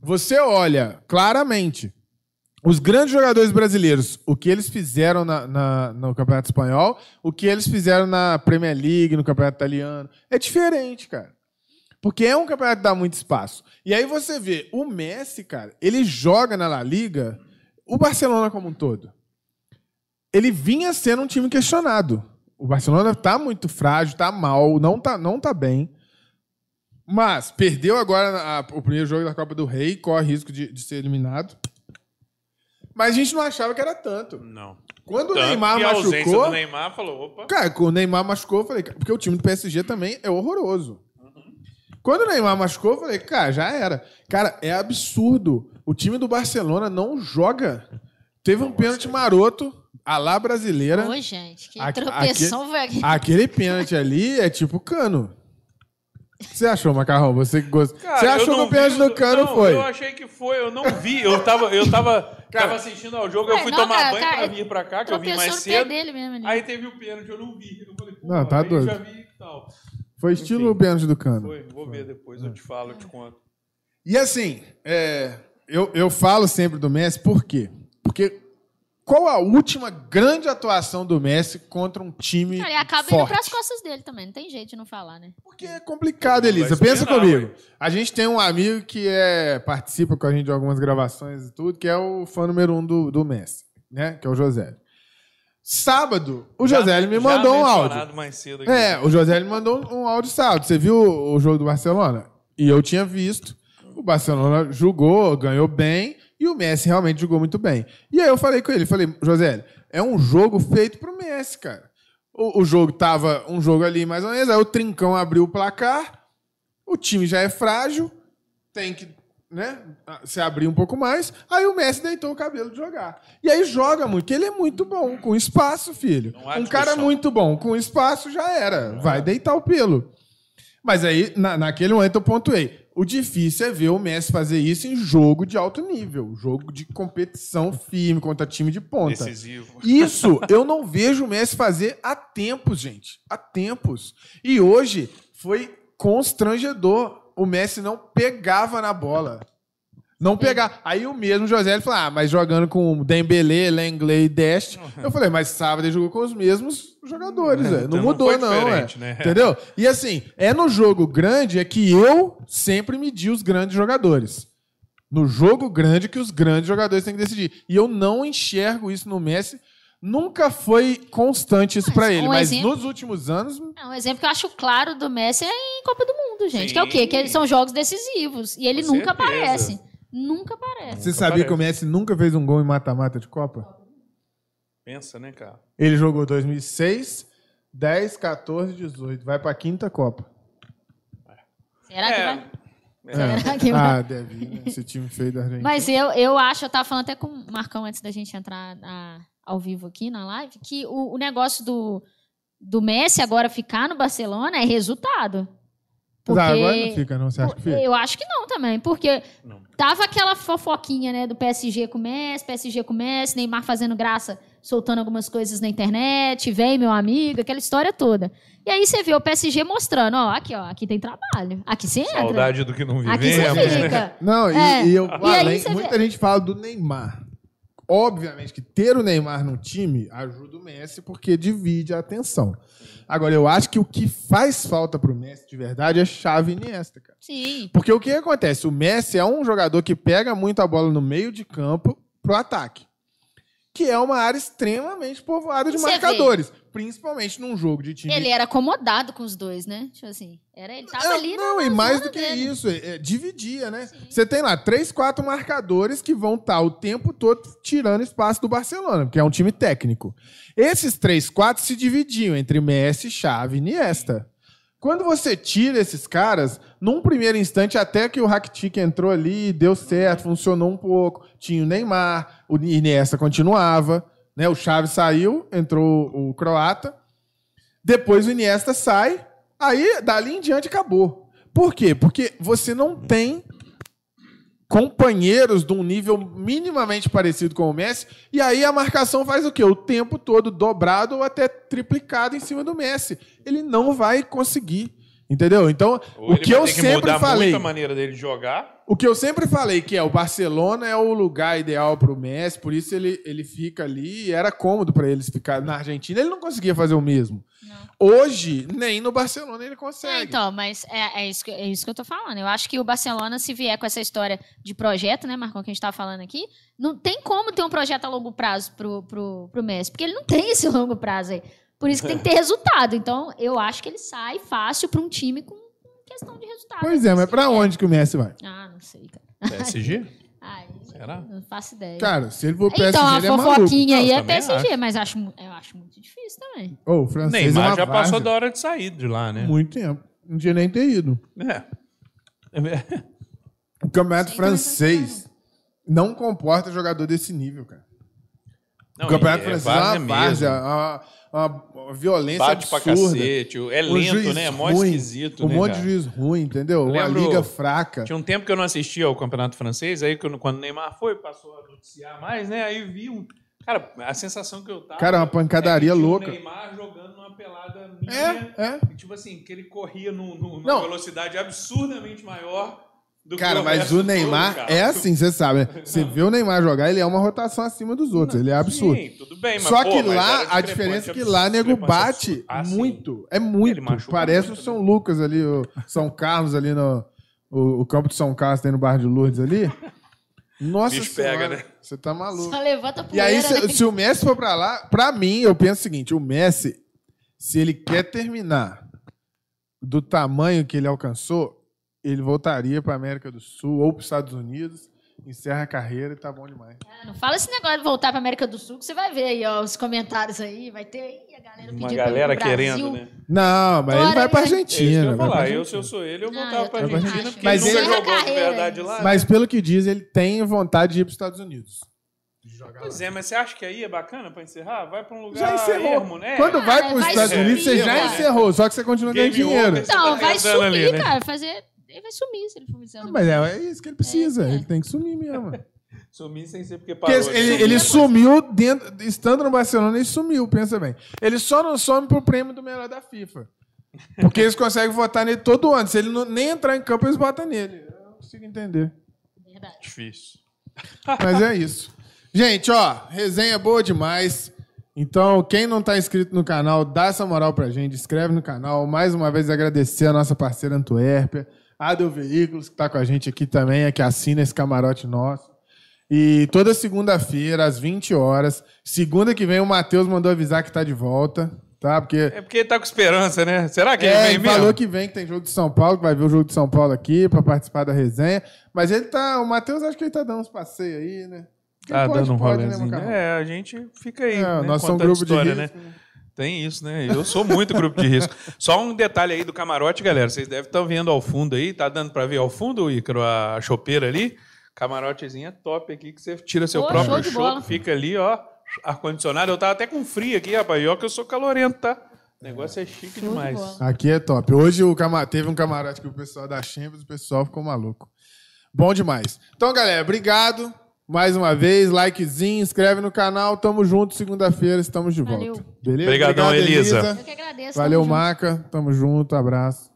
Você olha claramente os grandes jogadores brasileiros, o que eles fizeram na- na- no Campeonato Espanhol, o que eles fizeram na Premier League, no Campeonato Italiano. É diferente, cara. Porque é um campeonato que dá muito espaço. E aí você vê, o Messi, cara, ele joga na La Liga, o Barcelona como um todo. Ele vinha sendo um time questionado. O Barcelona tá muito frágil, tá mal, não tá, não tá bem. Mas perdeu agora a- o primeiro jogo da Copa do Rei, corre risco de, de ser eliminado. Mas a gente não achava que era tanto. Não. Quando o Tanto Neymar que a machucou. do Neymar falou, opa. Cara, quando o Neymar machucou, eu falei, porque o time do PSG também é horroroso. Quando o Neymar machucou, eu falei, cara, já era. Cara, é absurdo. O time do Barcelona não joga. Teve um pênalti maroto, a lá brasileira. Ô, gente, que Aque- tropeção aqui. Aquele pênalti ali é tipo cano. O que você achou, Macarrão? Você que gostou. Cara, Você eu achou que o pênalti no cano não, foi? Eu achei que foi, eu não vi. Eu tava, eu tava, tava assistindo ao jogo, eu Ué, fui não, tomar cara, banho cara, pra vir pra cá, que eu vim mais cedo. dele mesmo. Aí teve o pênalti, eu não vi. Eu falei, pô, Não, tá aí doido. já vi e tal. Foi estilo Enfim. o pênalti do cano. Foi, vou ver depois, eu te falo, eu te conto. E assim, é, eu, eu falo sempre do Messi, por quê? Porque qual a última grande atuação do Messi contra um time Cara, ele acaba indo forte? pras costas dele também. Não tem jeito de não falar, né? Porque é complicado, Elisa. Pensa comigo. A gente tem um amigo que é, participa com a gente de algumas gravações e tudo, que é o fã número um do, do Messi, né? Que é o José. Sábado, o Já- José me mandou um áudio. mais cedo aqui. É, o José me mandou um áudio sábado. Você viu o o jogo do Barcelona? E eu tinha visto. O Barcelona jogou, ganhou bem, e o Messi realmente jogou muito bem. E aí eu falei com ele, falei, José, é um jogo feito pro Messi, cara. O, o jogo tava um jogo ali mais ou menos, aí o Trincão abriu o placar, o time já é frágil, tem que né, se abrir um pouco mais, aí o Messi deitou o cabelo de jogar. E aí joga muito, porque ele é muito bom, com espaço, filho. Não Um cara muito bom, com espaço já era, vai deitar o pelo. Mas aí, na, naquele momento, eu pontuei. O difícil é ver o Messi fazer isso em jogo de alto nível, jogo de competição firme contra time de ponta. Decisivo. Isso eu não vejo o Messi fazer há tempos, gente. Há tempos. E hoje foi constrangedor. O Messi não pegava na bola. Não pegar. Aí o mesmo José ele falou: ah, mas jogando com Dembele, Langley e Dest. Eu falei, mas sábado ele jogou com os mesmos jogadores, velho. Então Não não mudou, não, é. diferente, né? Entendeu? E assim, é no jogo grande é que eu sempre medi os grandes jogadores. No jogo grande que os grandes jogadores têm que decidir. E eu não enxergo isso no Messi. Nunca foi constante isso Mas pra ele, um mas exemplo- nos últimos anos Não, um exemplo que eu acho claro do Messi é em Copa do Mundo, gente. Sim. Que é o quê? Que eles são jogos decisivos. E ele Com nunca certeza. aparece. Nunca aparece. Você sabia parece. que o Messi nunca fez um gol em mata-mata de Copa? Pensa, né, cara? Ele jogou 2006, 10, 14, 18. Vai pra quinta Copa. Será que É. vai? É. Será que vai? Ah, deve. Né? Esse time feio da Argentina. Mas eu, eu acho, eu tava falando até com o Marcão antes da gente entrar na- ao vivo aqui na live, que o, o negócio do, do Messi agora ficar no Barcelona é resultado. Mas ah, agora não fica, não. Você acha que fica? Eu acho que não também, porque Não. tava aquela fofoquinha, né, do PSG com o Messi, PSG com o Messi, Neymar fazendo graça, soltando algumas coisas na internet, vem meu amigo, aquela história toda. E aí você vê o PSG mostrando, ó, aqui, ó, aqui tem trabalho, aqui você entra. Saudade do que não Aqui você vivemos, né? fica. Não, e, É. e eu E além, muita vê- gente fala do Neymar. Obviamente que ter o Neymar no time ajuda o Messi porque divide a atenção. Agora, eu acho que o que faz falta pro Messi de verdade é chave Iniesta, cara. Sim. Porque o que acontece? O Messi é um jogador que pega muito a bola no meio de campo pro ataque. Que é uma área extremamente povoada de Você vê. marcadores. Principalmente num jogo de time Ele era acomodado com os dois, né? Tipo assim, era, ele tava É, ali não, e mais do que dele. isso, é, é, dividia, né? Você tem lá três, quatro marcadores que vão estar o tempo todo tirando espaço do Barcelona, porque é um time técnico. Esses três, quatro se dividiam entre Messi, Xavi e Iniesta. Quando você tira esses caras, num primeiro instante, até que o Rakitic entrou ali, deu certo, funcionou um pouco. Tinha o Neymar, o Iniesta continuava, né? O Xavi saiu, entrou o croata. Depois o Iniesta sai, aí dali em diante acabou. Por quê? Porque você não tem companheiros de um nível minimamente parecido com o Messi, e aí a marcação faz o quê? O tempo todo dobrado ou até triplicado em cima do Messi. Ele não vai conseguir, entendeu? Então, Ou o ele que eu que sempre mudar falei, muito a maneira dele de jogar. o que eu sempre falei que é o Barcelona é o lugar ideal para o Messi, por isso ele, ele fica ali e era cômodo para eles ficar na Argentina. Ele não conseguia fazer o mesmo. Hoje, nem no Barcelona ele É, consegue. então, mas é, é isso que, é isso que eu tô falando. Eu acho que o Barcelona, se vier com essa história de projeto, né, Marcão, que a gente tá falando aqui, não tem como ter um projeto a longo prazo pro, pro, pro Messi, porque ele não tem esse longo prazo aí. Por isso que tem que ter resultado. Então, eu acho que ele sai fácil para um time com questão de resultado. Pois é, mas para onde que o Messi vai? Ah, não sei, cara. PSG? Ai, Será? Não faço ideia. Cara, se ele for PSG, então, a ele é maluco. fofoquinha aí é PSG, acho. mas acho, eu acho muito difícil também. Ô, o francês é Neymar uma já passou da hora de sair de lá, né? Muito tempo. Não tinha nem ter ido. É. O campeonato vai francês não comporta jogador desse nível, cara. Não, o campeonato é francês é uma várzea mesmo. uma, uma- uma violência Bate pra absurda. cacete. É lento, né? É mó ruim, esquisito, Um né, monte cara? de juiz ruim, entendeu? Uma lembro- liga fraca. Tinha um tempo que eu não assistia ao campeonato francês, aí quando, o Neymar foi, passou a noticiar mais, né? Aí vi um. Cara, a sensação que eu tava. Cara, uma pancadaria é que tinha louca. O Neymar jogando numa pelada minha. É, é. e, tipo assim, que ele corria num- num- numa velocidade absurdamente maior do Cara, que o mas o todo, Neymar cara. é assim, você sabe, né? Você vê o Neymar jogar, ele é uma rotação acima dos outros. Ele é absurdo. Sim, tudo bem, mas Só pô, que mas lá, a diferença é que lá nego absurdo, bate. Ah, sim. muito. É muito. Parece muito, o São né? Lucas ali, o São Carlos ali no. O, o campo de São Carlos tem no bairro de Lourdes ali. Nossa Bicho pega, senhora, né? Você tá maluco. Só levanta a E aí, se, né? se o Messi for pra lá, pra mim, eu penso o seguinte: o Messi, se ele quer terminar do tamanho que ele alcançou, ele voltaria pra América do Sul ou pros Estados Unidos, encerra a carreira e tá bom demais. Ah, Não fala esse negócio de voltar pra América do Sul, que você vai ver aí, ó, os comentários aí. Vai ter aí a galera Uma pedindo galera ir pro querendo, né? Não, mas ele vai pra né? É eu Argentina. falar. Eu, se Argentina. eu sou ele, eu voltava pra também Argentina, acho. porque Mas ele nunca jogou de Carreira, verdade né? lá. Mas pelo que diz, ele tem vontade de ir pros Estados Unidos. Pois é, mas você acha que aí é bacana pra encerrar? Vai pra um lugar Já encerrou. ermo, né? Quando vai Ah, pros vai Estados sumir, Unidos, você já cara. encerrou, só que você continua ganhando dinheiro. over. Então, tá vai pensando sumir, ali, né? cara. Fazer... Ele vai sumir se ele for visando. Ah, Mas é, é isso que ele precisa, É, é. ele tem que sumir mesmo. Sumir sem ser porque Porque parou. ele, né? ele sumiu dentro, estando no Barcelona, ele sumiu, pensa bem. Ele só não some pro prêmio do melhor da FIFA. Porque eles conseguem votar nele todo ano. Se ele não- nem entrar em campo, eles votam nele. Eu não consigo entender. Verdade. Difícil. Mas é isso. Gente, ó, resenha boa demais. Então, quem não tá inscrito no canal, dá essa moral pra gente, inscreve no canal. Mais uma vez, agradecer a nossa parceira Antuérpia, a Del Veículos, que tá com a gente aqui também, é que assina esse camarote nosso. E toda segunda-feira, às 20 horas. Segunda que vem, o Matheus mandou avisar que tá de volta, tá? Porque É porque ele tá com esperança, né? Será que é, ele vem ele mesmo? falou que vem, que tem jogo de São Paulo, que vai ver o jogo de São Paulo aqui pra participar da resenha. Mas ele tá. O Matheus acho que ele tá dando uns passeios aí, né? Quem Tá pode, dando um pode, né, rolezinho. Macarrão? é, a gente fica aí. É, né, nós somos contando grupo história, de né? risco. né? Tem isso, né? Eu sou muito grupo de risco. Só um detalhe aí do camarote, galera. Vocês devem estar vendo ao fundo aí. Tá dando pra ver ao fundo, Ícaro, a chopeira ali? Camarotezinha top aqui, que você tira seu Pô, próprio show de fica ali, ó, ar-condicionado. Eu tava até com frio aqui, rapaz. E ó que eu sou calorento, tá? O negócio é chique Show de demais. bola. Aqui é top. Hoje o cama- teve um camarote que o pessoal da Champions, o pessoal ficou maluco. Bom demais. Então, galera, obrigado. Mais uma vez, likezinho, inscreve no canal. Tamo junto. Segunda-feira estamos de volta. Valeu. Beleza? Obrigadão, Obrigado, Elisa. Eu que agradeço. Valeu, tamo junto. Maca. Tamo junto. Abraço.